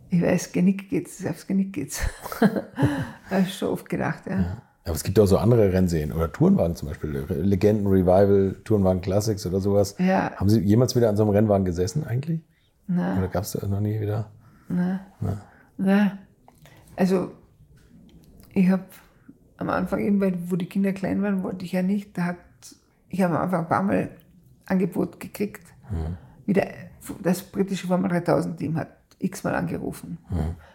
Ich weiß, Genick geht's, aufs Genick geht's. Habe ich schon oft gedacht, ja. Aber es gibt auch so andere Rennserien oder Tourenwagen zum Beispiel. Legenden, Revival, Tourenwagen Classics oder sowas. Ja. Haben Sie jemals wieder an so einem Rennwagen gesessen eigentlich? Nein. Oder gab es das noch nie wieder? Na, also ich habe am Anfang eben, weil, wo die Kinder klein waren, wollte ich ja nicht. Da hat, ich habe am Anfang ein paar Mal Angebot gekriegt. Wieder, das britische Formel 3000 Team hat x-mal angerufen.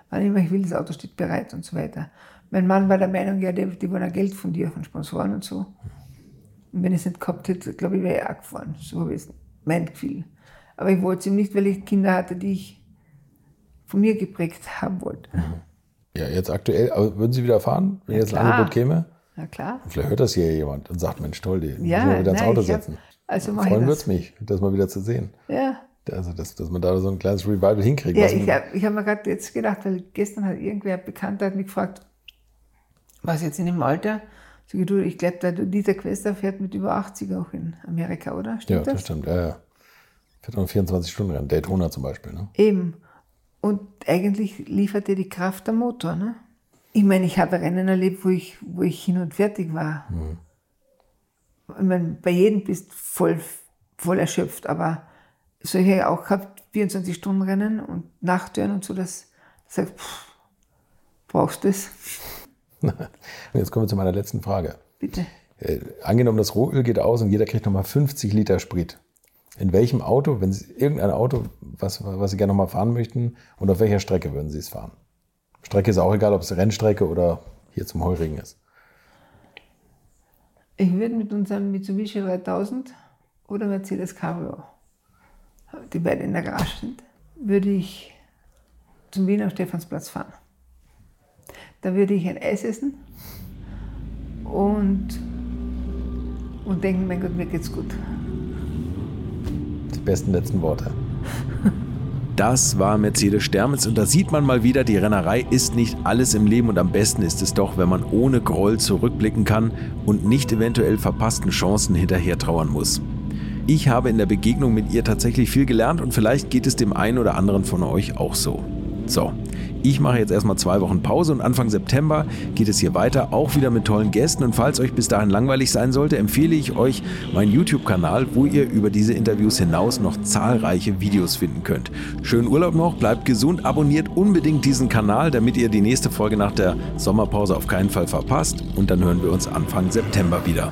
Wann immer ich will, das Auto steht bereit und so weiter. Mein Mann war der Meinung, ja, die, die wollen ja Geld von dir, von Sponsoren und so. Und wenn ich es nicht gehabt hätte, glaube ich, wäre ich auch gefahren. So habe ich es mein Gefühl. Aber ich wollte es ihm nicht, weil ich Kinder hatte, die ich von mir geprägt haben wollte. Ja, jetzt aktuell. Aber würden Sie wieder fahren, wenn jetzt ein. Angebot käme? Na klar. Vielleicht hört das hier jemand und sagt, Mensch, toll, die müssen Ja, wir wieder ins nein, Auto ich hab- setzen. also Freuen würde es mich, das mal wieder zu sehen. Ja, Also, dass, dass man da so ein kleines Revival hinkriegt. ja ich habe hab mir gerade jetzt gedacht, weil gestern hat irgendwer Bekannter hat mich gefragt, was jetzt in dem Alter? Ich, du, ich glaube, der Dieter Quester fährt mit über 80 auch in Amerika, oder? ja, Stimmt das das? stimmt. Ja, ja. Fährt auch ein 24-Stunden-Rennen. Daytona zum Beispiel. Ne? Eben. Und eigentlich liefert dir die Kraft der Motor. Ne? Ich meine, ich habe Rennen erlebt, wo ich, wo ich hin und fertig war. Ich meine, bei jedem bist du voll, voll erschöpft, aber solche auch gehabt, 24-Stunden-Rennen und Nachttüren und so, dass du sagst, pff, brauchst du das? Jetzt kommen wir zu meiner letzten Frage. Bitte. Äh, angenommen, das Rohöl geht aus und jeder kriegt nochmal 50 Liter Sprit. In welchem Auto, wenn Sie irgendein Auto, was, was Sie gerne nochmal fahren möchten, und auf welcher Strecke würden Sie es fahren? Strecke ist auch egal, ob es Rennstrecke oder hier zum Heurigen ist. Ich würde mit unserem Mitsubishi 3000 oder Mercedes Cabrio, die beide in der Garage sind, würde ich zum Wiener Stephansplatz fahren. Da würde ich ein Eis essen und, und denken, mein Gott, mir geht's gut. Besten letzten Worte. Das war Mercedes Stermitz und da sieht man mal wieder, die Rennerei ist nicht alles im Leben und am besten ist es doch, wenn man ohne Groll zurückblicken kann und nicht eventuell verpassten Chancen hinterher trauern muss. Ich habe in der Begegnung mit ihr tatsächlich viel gelernt und vielleicht geht es dem einen oder anderen von euch auch so. So, ich mache jetzt erstmal zwei Wochen Pause und Anfang September geht es hier weiter, auch wieder mit tollen Gästen. Und falls euch bis dahin langweilig sein sollte, empfehle ich euch meinen YouTube-Kanal, wo ihr über diese Interviews hinaus noch zahlreiche Videos finden könnt. Schönen Urlaub noch, bleibt gesund, abonniert unbedingt diesen Kanal, damit ihr die nächste Folge nach der Sommerpause auf keinen Fall verpasst. Und dann hören wir uns Anfang September wieder.